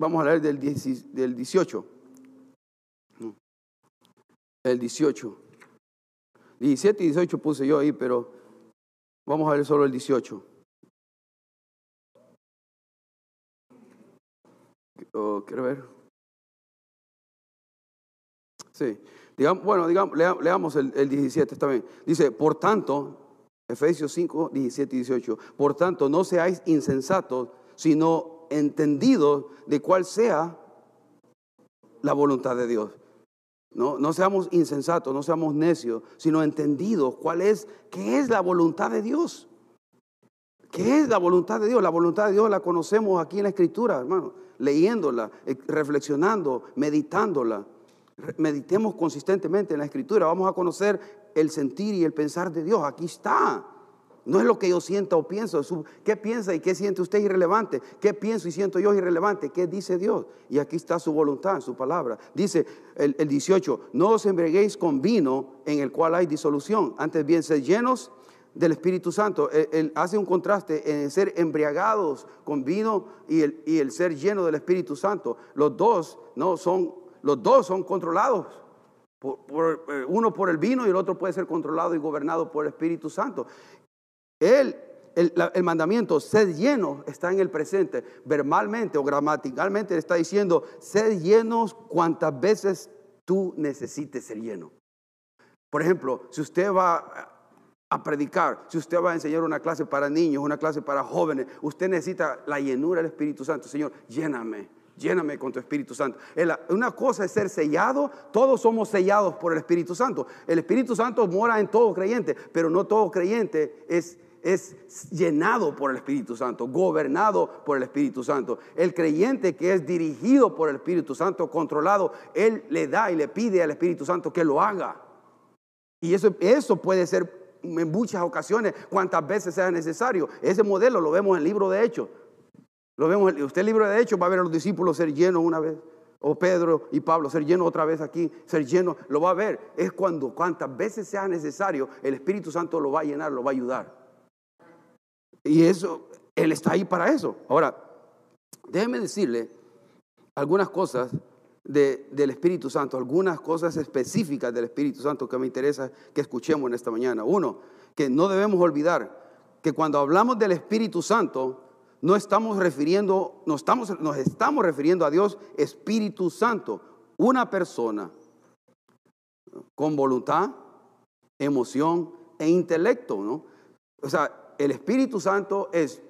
vamos a leer del, del 18. El 18. 17 y 18 puse yo ahí, pero vamos a ver solo el 18. Quiero ver. Sí. Bueno, digamos, leamos el, el 17 también. Dice, por tanto, Efesios 5, 17 y 18, por tanto, no seáis insensatos, sino entendidos de cuál sea la voluntad de Dios. No, no seamos insensatos, no seamos necios, sino entendidos cuál es, qué es la voluntad de Dios. ¿Qué es la voluntad de Dios? La voluntad de Dios la conocemos aquí en la Escritura, hermano, leyéndola, eh, reflexionando, meditándola. Meditemos consistentemente en la Escritura. Vamos a conocer el sentir y el pensar de Dios. Aquí está. No es lo que yo siento o pienso. ¿Qué piensa y qué siente usted irrelevante? ¿Qué pienso y siento yo irrelevante? ¿Qué dice Dios? Y aquí está su voluntad, su palabra. Dice el, 18, no os embreguéis con vino en el cual hay disolución. Antes bien, sed llenos del Espíritu Santo. Él, hace un contraste en ser embriagados con vino y el, y el ser lleno del Espíritu Santo. Los dos, no, son, los dos son controlados. Eh, uno por el vino y el otro puede ser controlado y gobernado por el Espíritu Santo. Él, el, mandamiento, sed lleno, está en el presente. Verbalmente o gramaticalmente está diciendo, sed llenos cuantas veces tú necesites ser lleno. Por ejemplo, si usted va a predicar, si usted va a enseñar una clase para niños, una clase para jóvenes, usted necesita la llenura del Espíritu Santo. Señor, lléname, lléname con tu Espíritu Santo. Una cosa es ser sellado, todos somos sellados por el Espíritu Santo. El Espíritu Santo mora en todo creyente, pero no todo creyente es es llenado por el Espíritu Santo, gobernado por el Espíritu Santo. El creyente que es dirigido por el Espíritu Santo, controlado, él le da y le pide al Espíritu Santo que lo haga. Y eso, eso puede ser en muchas ocasiones, cuantas veces sea necesario. Ese modelo lo vemos en el libro de Hechos. Lo vemos, usted el libro de Hechos va a ver a los discípulos ser llenos una vez. O Pedro y Pablo ser llenos otra vez aquí, ser llenos, lo va a ver. Es cuando cuantas veces sea necesario, el Espíritu Santo lo va a llenar, lo va a ayudar. Y eso, Él está ahí para eso. Ahora, déjeme decirle algunas cosas del Espíritu Santo, algunas cosas específicas del Espíritu Santo que me interesa que escuchemos en esta mañana. Uno, que no debemos olvidar que cuando hablamos del Espíritu Santo, no estamos refiriendo, estamos, nos estamos refiriendo a Dios Espíritu Santo, una persona con voluntad, emoción e intelecto, ¿no? O sea, el Espíritu Santo es,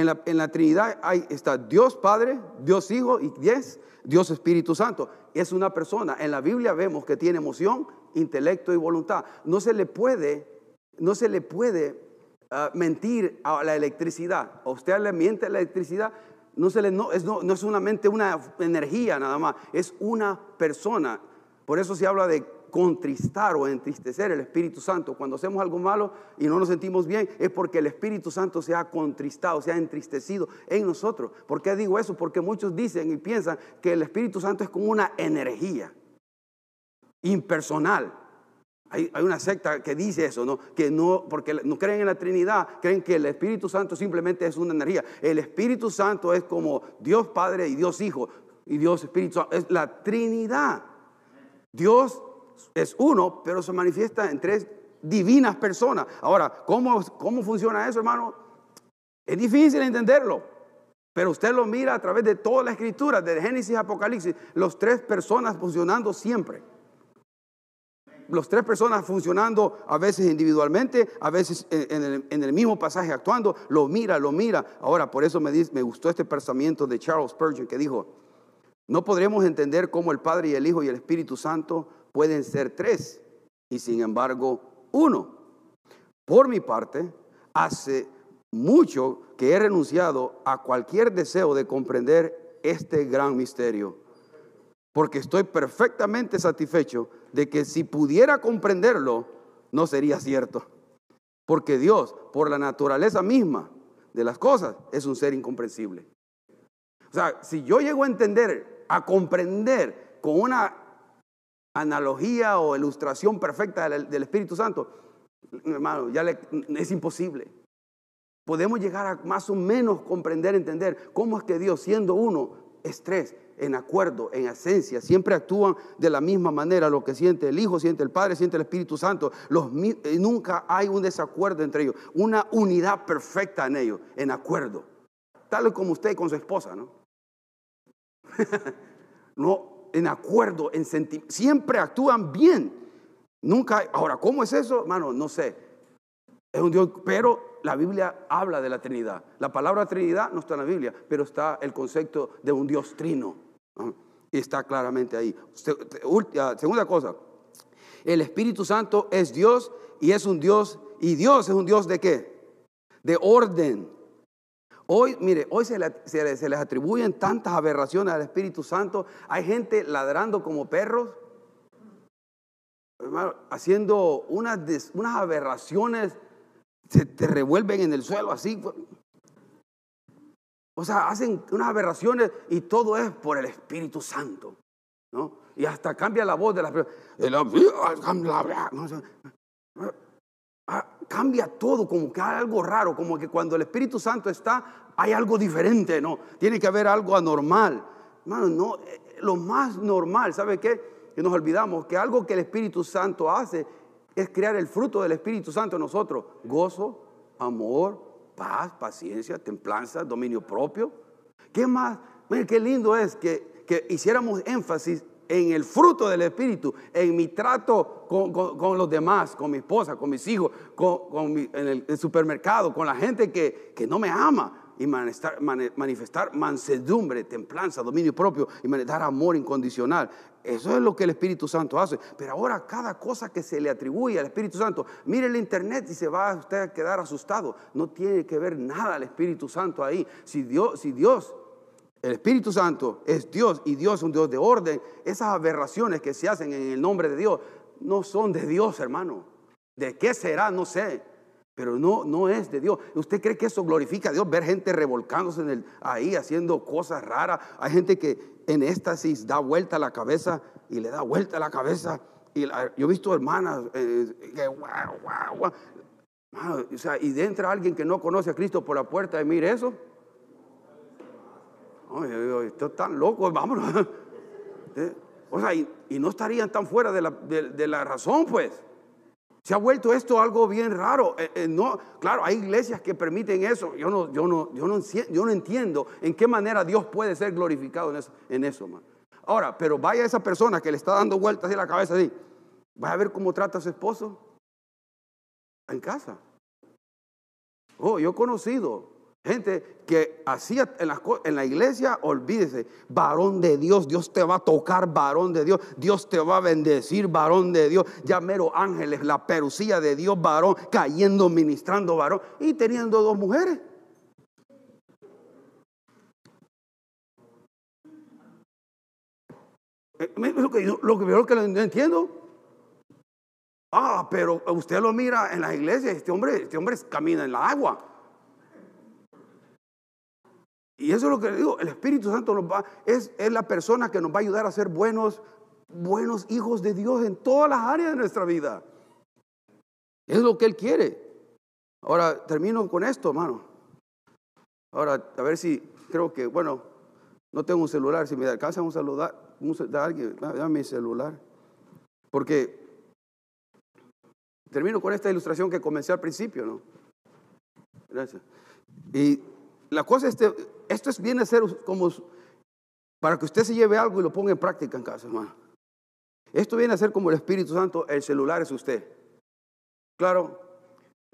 en la, en la Trinidad hay, está Dios Padre, Dios Hijo y Dios, Dios Espíritu Santo. Es una persona. En la Biblia vemos que tiene emoción, intelecto y voluntad. No se le puede, no se le puede ah, mentir a la electricidad. A usted le miente a la electricidad, no, se le, no, es, no, no es solamente una energía nada más, es una persona. Por eso se habla de contristar o entristecer el Espíritu Santo. Cuando hacemos algo malo y no nos sentimos bien, es porque el Espíritu Santo se ha contristado, se ha entristecido en nosotros. ¿Por qué digo eso? Porque muchos dicen y piensan que el Espíritu Santo es como una energía impersonal. Hay, una secta que dice eso, ¿no? Que no, porque no creen en la Trinidad, creen que el Espíritu Santo simplemente es una energía. El Espíritu Santo es como Dios Padre y Dios Hijo y Dios Espíritu Santo. Es la Trinidad. Dios es uno, pero se manifiesta en tres divinas personas. Ahora, ¿cómo, cómo funciona eso, hermano? Es difícil entenderlo, pero usted lo mira a través de toda la escritura, de Génesis a Apocalipsis, los tres personas funcionando siempre. Los tres personas funcionando a veces individualmente, a veces en el, mismo pasaje actuando, lo mira, lo mira. Ahora, por eso me, me gustó este pensamiento de Charles Spurgeon que dijo, no podremos entender cómo el Padre y el Hijo y el Espíritu Santo pueden ser tres y sin embargo uno. por mi parte, hace mucho que he renunciado a cualquier deseo de comprender este gran misterio, porque estoy perfectamente satisfecho de que si pudiera comprenderlo, no sería cierto. Porque Dios, por la naturaleza misma de las cosas, es un ser incomprensible. O sea, si yo llego a entender, a comprender con una analogía o ilustración perfecta del, Espíritu Santo, hermano, ya es imposible. Podemos llegar a más o menos comprender, entender cómo es que Dios, siendo uno, es tres, en acuerdo, en esencia, siempre actúan de la misma manera, lo que siente el Hijo, siente el Padre, siente el Espíritu Santo, los, eh, nunca hay un desacuerdo entre ellos, una unidad perfecta en ellos, en acuerdo, tal como usted con su esposa, ¿no? no, en acuerdo, en sentimiento, siempre actúan bien, nunca, ahora, ¿cómo es eso? Hermano, no sé, es un Dios, pero la Biblia habla de la Trinidad. La palabra Trinidad no está en la Biblia, pero está el concepto de un Dios trino. Y está claramente ahí. Segunda cosa, el Espíritu Santo es Dios y es un Dios, y Dios es un Dios de qué? De orden. Hoy, mire, hoy se, les atribuyen tantas aberraciones al Espíritu Santo. Hay gente ladrando como perros, haciendo unas, aberraciones se te revuelven en el suelo así. O sea, hacen unas aberraciones y todo es por el Espíritu Santo. ¿no? Y hasta cambia la voz de las Cambia todo, como que hay algo raro, como que cuando el Espíritu Santo está, hay algo diferente, ¿no? Tiene que haber algo anormal. Hermano, no, eh, lo más normal, ¿sabe qué? Que nos olvidamos que algo que el Espíritu Santo hace es crear el fruto del Espíritu Santo en nosotros. Gozo, amor, paz, paciencia, templanza, dominio propio. ¿Qué más? Miren, qué lindo es que, que, hiciéramos énfasis en el fruto del Espíritu, en mi trato con, con, los demás, con mi esposa, con mis hijos, en el, supermercado, con la gente que, que no me ama y manifestar, manifestar, mansedumbre, templanza, dominio propio y manifestar amor incondicional. Eso es lo que el Espíritu Santo hace. Pero ahora cada cosa que se le atribuye al Espíritu Santo, mire el internet y se va a usted a quedar asustado. No tiene que ver nada el Espíritu Santo ahí. Si Dios, si Dios, el Espíritu Santo es Dios y Dios es un Dios de orden, esas aberraciones que se hacen en el nombre de Dios no son de Dios, hermano. ¿De qué será? No sé pero no, no es de Dios. ¿Usted cree que eso glorifica a Dios? Ver gente revolcándose en el, ahí haciendo cosas raras. Hay gente que en éxtasis da vuelta la cabeza y le da vuelta la cabeza. Y yo he visto hermanas eh, que o sea, y entra alguien que no conoce a Cristo por la puerta y mire eso. Esto es tan loco, vámonos. Eh, o sea, y, no estarían tan fuera de la, razón, pues. Se ha vuelto esto algo bien raro. Eh, eh, no, claro, hay iglesias que permiten eso. Yo no, yo, no, yo, no, yo no entiendo en qué manera Dios puede ser glorificado en eso, en eso Ahora, pero vaya esa persona que le está dando vueltas en la cabeza así. A ver cómo trata a su esposo en casa. Oh, yo he conocido Gente que hacía en la, iglesia, olvídese, varón de Dios, Dios te va a tocar, varón de Dios, Dios te va a bendecir, varón de Dios, ya mero ángeles, la perucía de Dios, varón, cayendo, ministrando, varón, y teniendo dos mujeres. Eh, lo que, lo que, lo que no entiendo. Ah, pero usted lo mira en la iglesia, este hombre, este hombre camina en la agua. Y eso es lo que le digo, el Espíritu Santo es, es la persona que nos va a ayudar a ser buenos, buenos hijos de Dios en todas las áreas de nuestra vida. Es lo que Él quiere. Ahora, termino con esto, hermano. Ahora, a ver si, creo que, bueno, no tengo un celular, si me alcanza un celular, un, alguien, dame mi celular. Porque termino con esta ilustración que comencé al principio, ¿no? Gracias. Y la cosa es, este, esto es, viene a ser como para que usted se lleve algo y lo ponga en práctica en casa, hermano. Esto viene a ser como el Espíritu Santo, el celular es usted. Claro,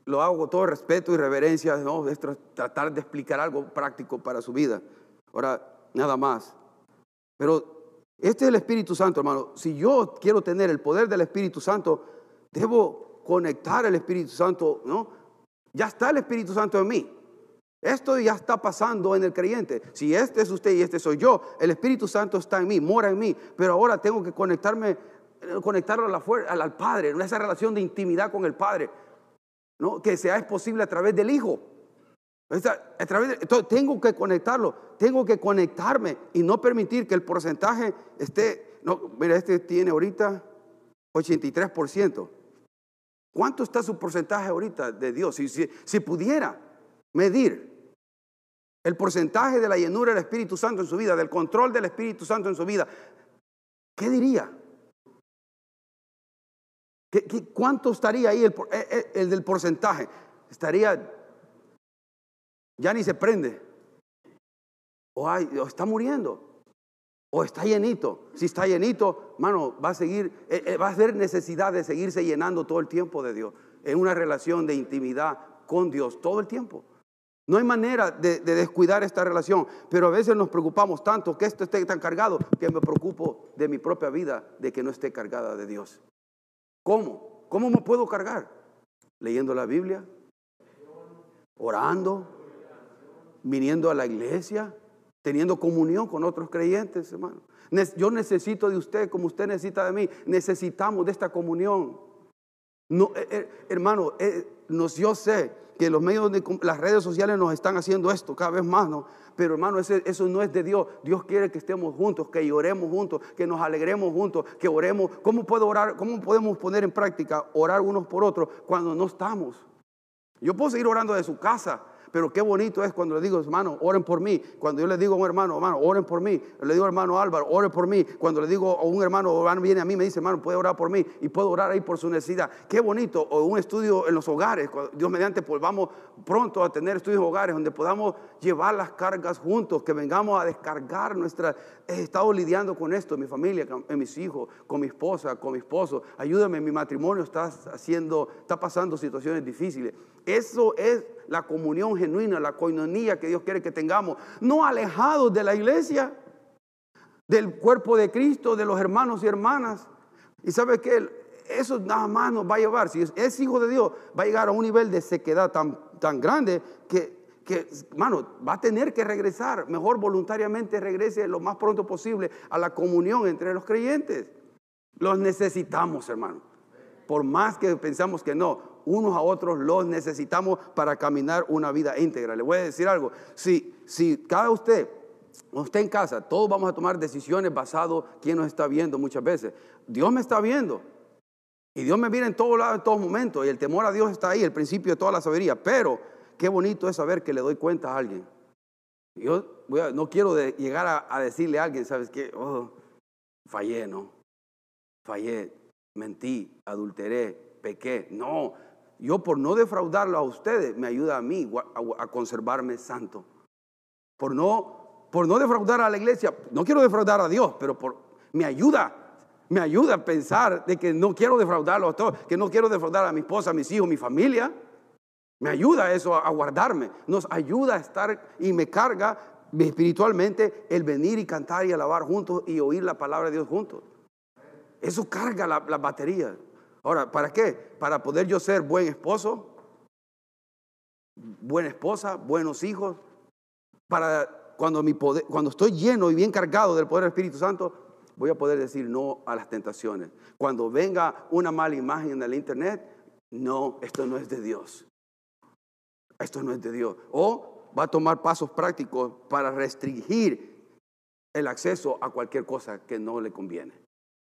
lo hago con todo respeto y reverencia, ¿no? Es tratar de explicar algo práctico para su vida. Ahora, nada más. Pero este es el Espíritu Santo, hermano. Si yo quiero tener el poder del Espíritu Santo, debo conectar el Espíritu Santo, ¿no? Ya está el Espíritu Santo en mí. Esto ya está pasando en el creyente. Si este es usted y este soy yo, el Espíritu Santo está en mí, mora en mí, pero ahora tengo que conectarme, conectarlo a la al, al Padre, en esa relación de intimidad con el Padre, que sea es posible a través del Hijo. Entonces tengo que conectarlo, tengo que conectarme y no permitir que el porcentaje esté, mira, este tiene ahorita 83%. ¿Cuánto está su porcentaje ahorita de Dios? Si, si pudiera medir el porcentaje de la llenura del Espíritu Santo en su vida, del control del Espíritu Santo en su vida, ¿qué diría? ¿Qué, cuánto estaría ahí el, eh, eh, el, del porcentaje? Estaría, ya ni se prende. O, hay, o está muriendo. O está llenito. Si está llenito, mano, va a seguir, eh, va a haber necesidad de seguirse llenando todo el tiempo de Dios. En una relación de intimidad con Dios todo el tiempo. No hay manera de, descuidar esta relación, pero a veces nos preocupamos tanto que esto esté tan cargado que me preocupo de mi propia vida, de que no esté cargada de Dios. ¿Cómo? ¿Cómo me puedo cargar? Leyendo la Biblia, orando, viniendo a la iglesia, teniendo comunión con otros creyentes, hermano. Yo necesito de usted como usted necesita de mí. Necesitamos de esta comunión. No, eh, eh, hermano, eh, yo sé que los medios de las redes sociales nos están haciendo esto cada vez más, ¿no? Pero hermano, eso no es de Dios. Dios quiere que estemos juntos, que lloremos juntos, que nos alegremos juntos, que oremos. ¿Cómo puedo orar? ¿Cómo podemos poner en práctica orar unos por otros cuando no estamos? Yo puedo seguir orando de su casa, pero qué bonito es cuando le digo, hermano, oren por mí. Cuando yo le digo a un hermano, hermano, oren por mí. Le digo, hermano Álvaro, oren por mí. Cuando le digo a un hermano, viene a mí, me dice, hermano, puede orar por mí. Y puedo orar ahí por su necesidad. Qué bonito. O un estudio en los hogares. Dios mediante, pues vamos pronto a tener estudios en hogares donde podamos llevar las cargas juntos. Que vengamos a descargar nuestra... He estado lidiando con esto, mi familia, con mis hijos, con mi esposa, con mi esposo. Ayúdame, mi matrimonio está haciendo, está pasando situaciones difíciles. Eso es la comunión genuina, la coinonía que Dios quiere que tengamos, no alejados de la iglesia, del cuerpo de Cristo, de los hermanos y hermanas. Y sabe que eso nada más nos va a llevar, si es, hijo de Dios, va a llegar a un nivel de sequedad tan, tan grande que, que, hermano, va a tener que regresar, mejor voluntariamente regrese lo más pronto posible a la comunión entre los creyentes. Los necesitamos, hermano. Por más que pensamos que no, unos a otros los necesitamos para caminar una vida íntegra. Le voy a decir algo, si, si cada usted, usted en casa, todos vamos a tomar decisiones basadas en quién nos está viendo muchas veces. Dios me está viendo. Y Dios me mira en todos lados, en todos momentos. Y el temor a Dios está ahí, el principio de toda la sabiduría. Pero qué bonito es saber que le doy cuenta a alguien. Yo no quiero llegar a, decirle a alguien, ¿sabes qué? Oh, fallé, ¿no? Fallé, mentí, adulteré, pequé. No, yo por no defraudarlo a ustedes, me ayuda a mí a, conservarme santo. Por no, por no defraudar a la iglesia, no quiero defraudar a Dios, pero por, me ayuda, me ayuda a pensar de que no quiero defraudarlo a todos, que no quiero defraudar a mi esposa, a mis hijos, a mi familia. Me ayuda eso a guardarme, nos ayuda a estar y me carga espiritualmente el venir y cantar y alabar juntos y oír la palabra de Dios juntos. Eso carga la, la batería. Ahora, ¿para qué? Para poder yo ser buen esposo, buena esposa, buenos hijos. Para cuando, mi poder, cuando estoy lleno y bien cargado del poder del Espíritu Santo, voy a poder decir no a las tentaciones. Cuando venga una mala imagen en el internet, no, esto no es de Dios. Esto no es de Dios. O va a tomar pasos prácticos para restringir el acceso a cualquier cosa que no le conviene.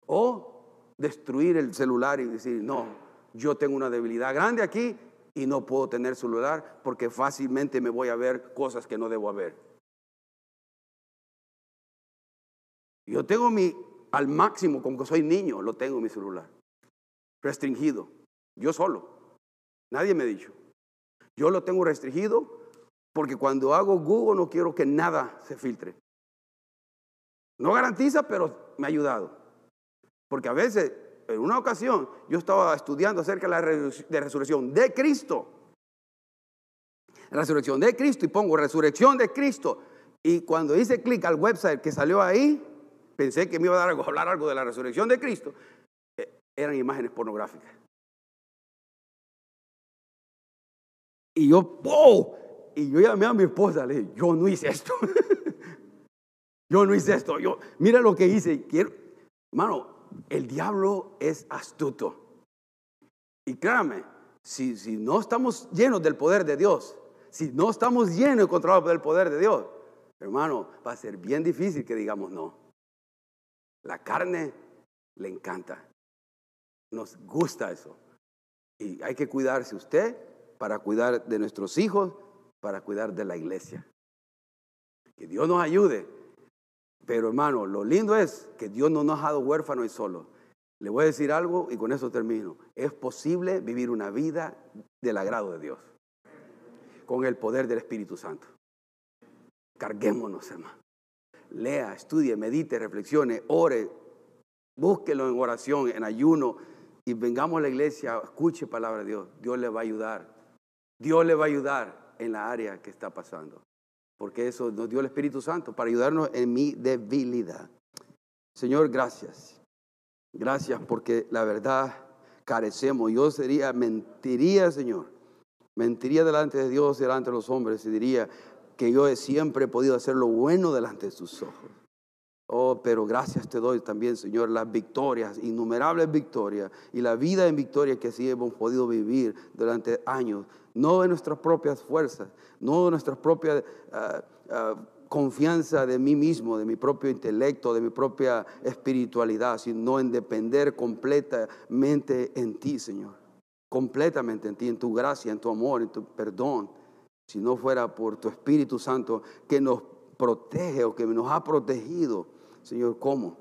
O destruir el celular y decir, no, yo tengo una debilidad grande aquí y no puedo tener celular porque fácilmente me voy a ver cosas que no debo haber. Yo tengo mi, al máximo, como que soy niño, lo tengo mi celular. Restringido. Yo solo. Nadie me ha dicho. Yo lo tengo restringido porque cuando hago Google no quiero que nada se filtre. No garantiza, pero me ha ayudado. Porque a veces, en una ocasión, yo estaba estudiando acerca de la resurrección de Cristo. Resurrección de Cristo y pongo resurrección de Cristo. Y cuando hice clic al website que salió ahí, pensé que me iba a dar algo, hablar algo de la resurrección de Cristo. Eh, eran imágenes pornográficas. Y yo, ¡wow! Y yo llamé a mi esposa, le dije, yo no hice esto. yo no hice esto. Yo, mira lo que hice. Quiero, hermano, el diablo es astuto. Y créame, si, si no estamos llenos del poder de Dios, si no estamos llenos y controlados del poder de Dios, hermano, va a ser bien difícil que digamos no. La carne le encanta. Nos gusta eso. Y hay que cuidarse usted para cuidar de nuestros hijos, para cuidar de la iglesia. Que Dios nos ayude. Pero hermano, lo lindo es que Dios no nos ha dado huérfanos y solos. Le voy a decir algo y con eso termino. Es posible vivir una vida del agrado de Dios con el poder del Espíritu Santo. Carguémonos, hermano. Lea, estudie, medite, reflexione, ore, búsquelo en oración, en ayuno y vengamos a la iglesia, escuche palabra de Dios. Dios le va a ayudar. Dios le va a ayudar en la área que está pasando. Porque eso nos dio el Espíritu Santo para ayudarnos en mi debilidad. Señor, gracias. Gracias porque la verdad carecemos. Yo sería, mentiría, Señor. Mentiría delante de Dios y delante de los hombres y diría que yo siempre he podido hacer lo bueno delante de sus ojos. Oh, pero gracias te doy también, Señor, las victorias, innumerables victorias y la vida en victoria que así hemos podido vivir durante años, no de nuestras propias fuerzas, no de nuestra propia ah, ah, confianza de mí mismo, de mi propio intelecto, de mi propia espiritualidad, sino en depender completamente en ti, Señor. Completamente en ti, en tu gracia, en tu amor, en tu perdón. Si no fuera por tu Espíritu Santo que nos protege o que nos ha protegido Señor, ¿cómo?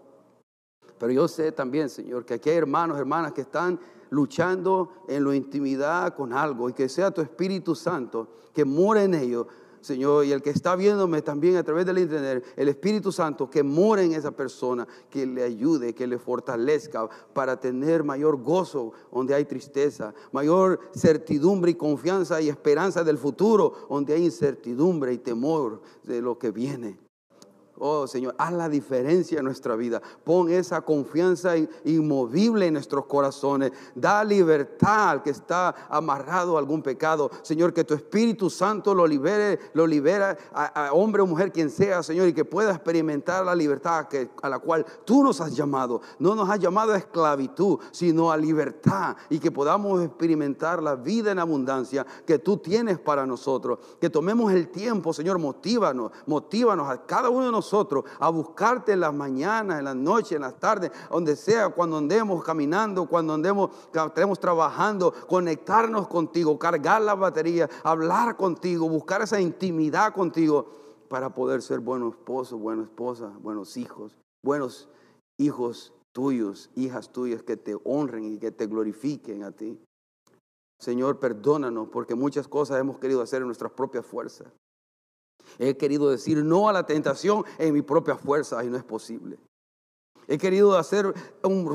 Pero yo sé también, Señor, que aquí hay hermanos, hermanas que están luchando en la intimidad con algo y que sea tu Espíritu Santo que mora en ellos, Señor, y el que está viéndome también a través del internet, el Espíritu Santo que mora en esa persona, que le ayude, que le fortalezca para tener mayor gozo donde hay tristeza, mayor certidumbre y confianza y esperanza del futuro donde hay incertidumbre y temor de lo que viene. Oh Señor, haz la diferencia en nuestra vida. Pon esa confianza inmovible en nuestros corazones. Da libertad al que está amarrado a algún pecado. Señor, que tu Espíritu Santo lo libere, lo libera a, hombre o mujer, quien sea, Señor, y que pueda experimentar la libertad a la cual tú nos has llamado. No nos has llamado a esclavitud, sino a libertad. Y que podamos experimentar la vida en abundancia que tú tienes para nosotros. Que tomemos el tiempo, Señor, motívanos, motívanos a cada uno de nosotros a buscarte en las mañanas, en las noches, en las tardes, donde sea, cuando andemos caminando, cuando andemos, estemos trabajando, conectarnos contigo, cargar la batería, hablar contigo, buscar esa intimidad contigo para poder ser buenos esposos, buenas esposas, buenos hijos, buenos hijos tuyos, hijas tuyas que te honren y que te glorifiquen a ti. Señor, perdónanos porque muchas cosas hemos querido hacer en nuestras propias fuerzas. He querido decir no a la tentación en mi propia fuerza y no es posible. He querido hacer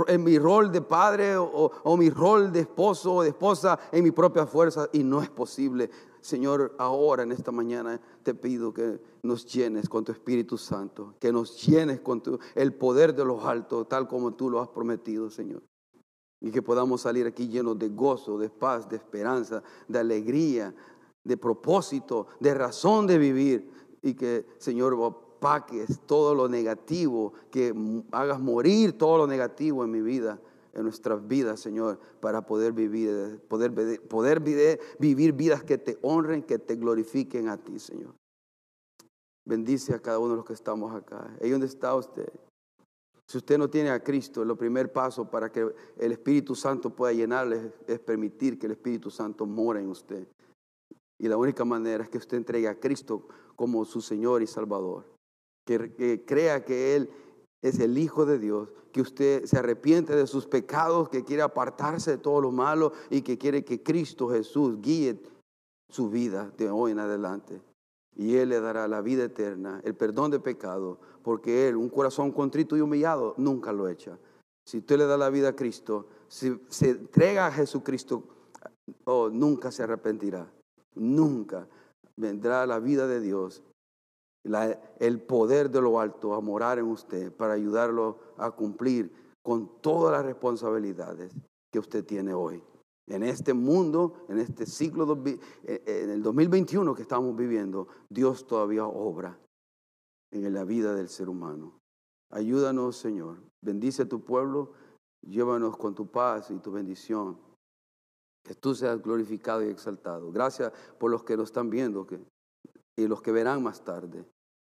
en mi rol de padre o, mi rol de esposo o de esposa en mi propia fuerza y no es posible. Señor, ahora en esta mañana te pido que nos llenes con tu Espíritu Santo, que nos llenes con tu, el poder de los altos, tal como tú lo has prometido, Señor. Y que podamos salir aquí llenos de gozo, de paz, de esperanza, de alegría, de propósito, de razón de vivir. Y que, Señor, opaques todo lo negativo, que hagas morir todo lo negativo en mi vida, en nuestras vidas, Señor, para poder vivir, poder, poder vivir vidas que te honren, que te glorifiquen a ti, Señor. Bendice a cada uno de los que estamos acá. ¿Y dónde está usted? Si usted no tiene a Cristo, el primer paso para que el Espíritu Santo pueda llenarle es permitir que el Espíritu Santo mora en usted. Y la única manera es que usted entregue a Cristo como su Señor y Salvador. Que, crea que Él es el Hijo de Dios, que usted se arrepiente de sus pecados, que quiere apartarse de todo lo malo y que quiere que Cristo Jesús guíe su vida de hoy en adelante. Y Él le dará la vida eterna, el perdón de pecado, porque Él, un corazón contrito y humillado, nunca lo echa. Si usted le da la vida a Cristo, si se entrega a Jesucristo, oh, nunca se arrepentirá nunca vendrá la vida de Dios, el poder de lo alto a morar en usted para ayudarlo a cumplir con todas las responsabilidades que usted tiene hoy. En este mundo, en este ciclo, eh, eh, en el 2021 que estamos viviendo, Dios todavía obra en la vida del ser humano. Ayúdanos, Señor. Bendice a tu pueblo. Llévanos con tu paz y tu bendición. Que tú seas glorificado y exaltado. Gracias por los que nos están viendo que, y los que verán más tarde.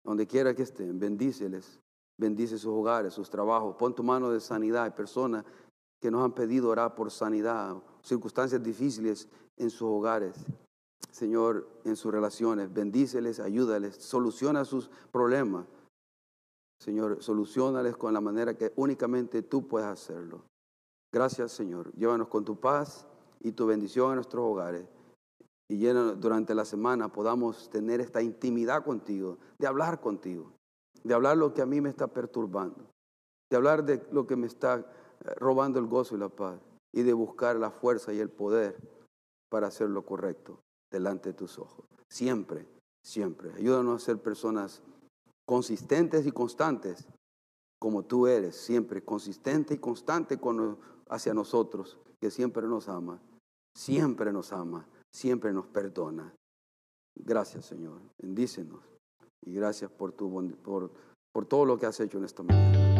Donde quiera que estén, bendíceles. Bendice sus hogares, sus trabajos. Pon tu mano de sanidad. Hay personas que nos han pedido orar por sanidad, circunstancias difíciles en sus hogares. Señor, en sus relaciones, bendíceles, ayúdales, soluciona sus problemas. Señor, solucionales con la manera que únicamente tú puedes hacerlo. Gracias, Señor. Llévanos con tu paz y tu bendición a nuestros hogares. Y llena, durante la semana podamos tener esta intimidad contigo, de hablar contigo, de hablar lo que a mí me está perturbando, de hablar de lo que me está eh, robando el gozo y la paz, y de buscar la fuerza y el poder para hacer lo correcto delante de tus ojos. Siempre, siempre. Ayúdanos a ser personas consistentes y constantes, como tú eres, siempre consistente y constante con, hacia nosotros, que siempre nos ama, siempre nos ama, siempre nos perdona. Gracias, Señor. Bendícenos. Y gracias por, tu, por, por todo lo que has hecho en esta mañana.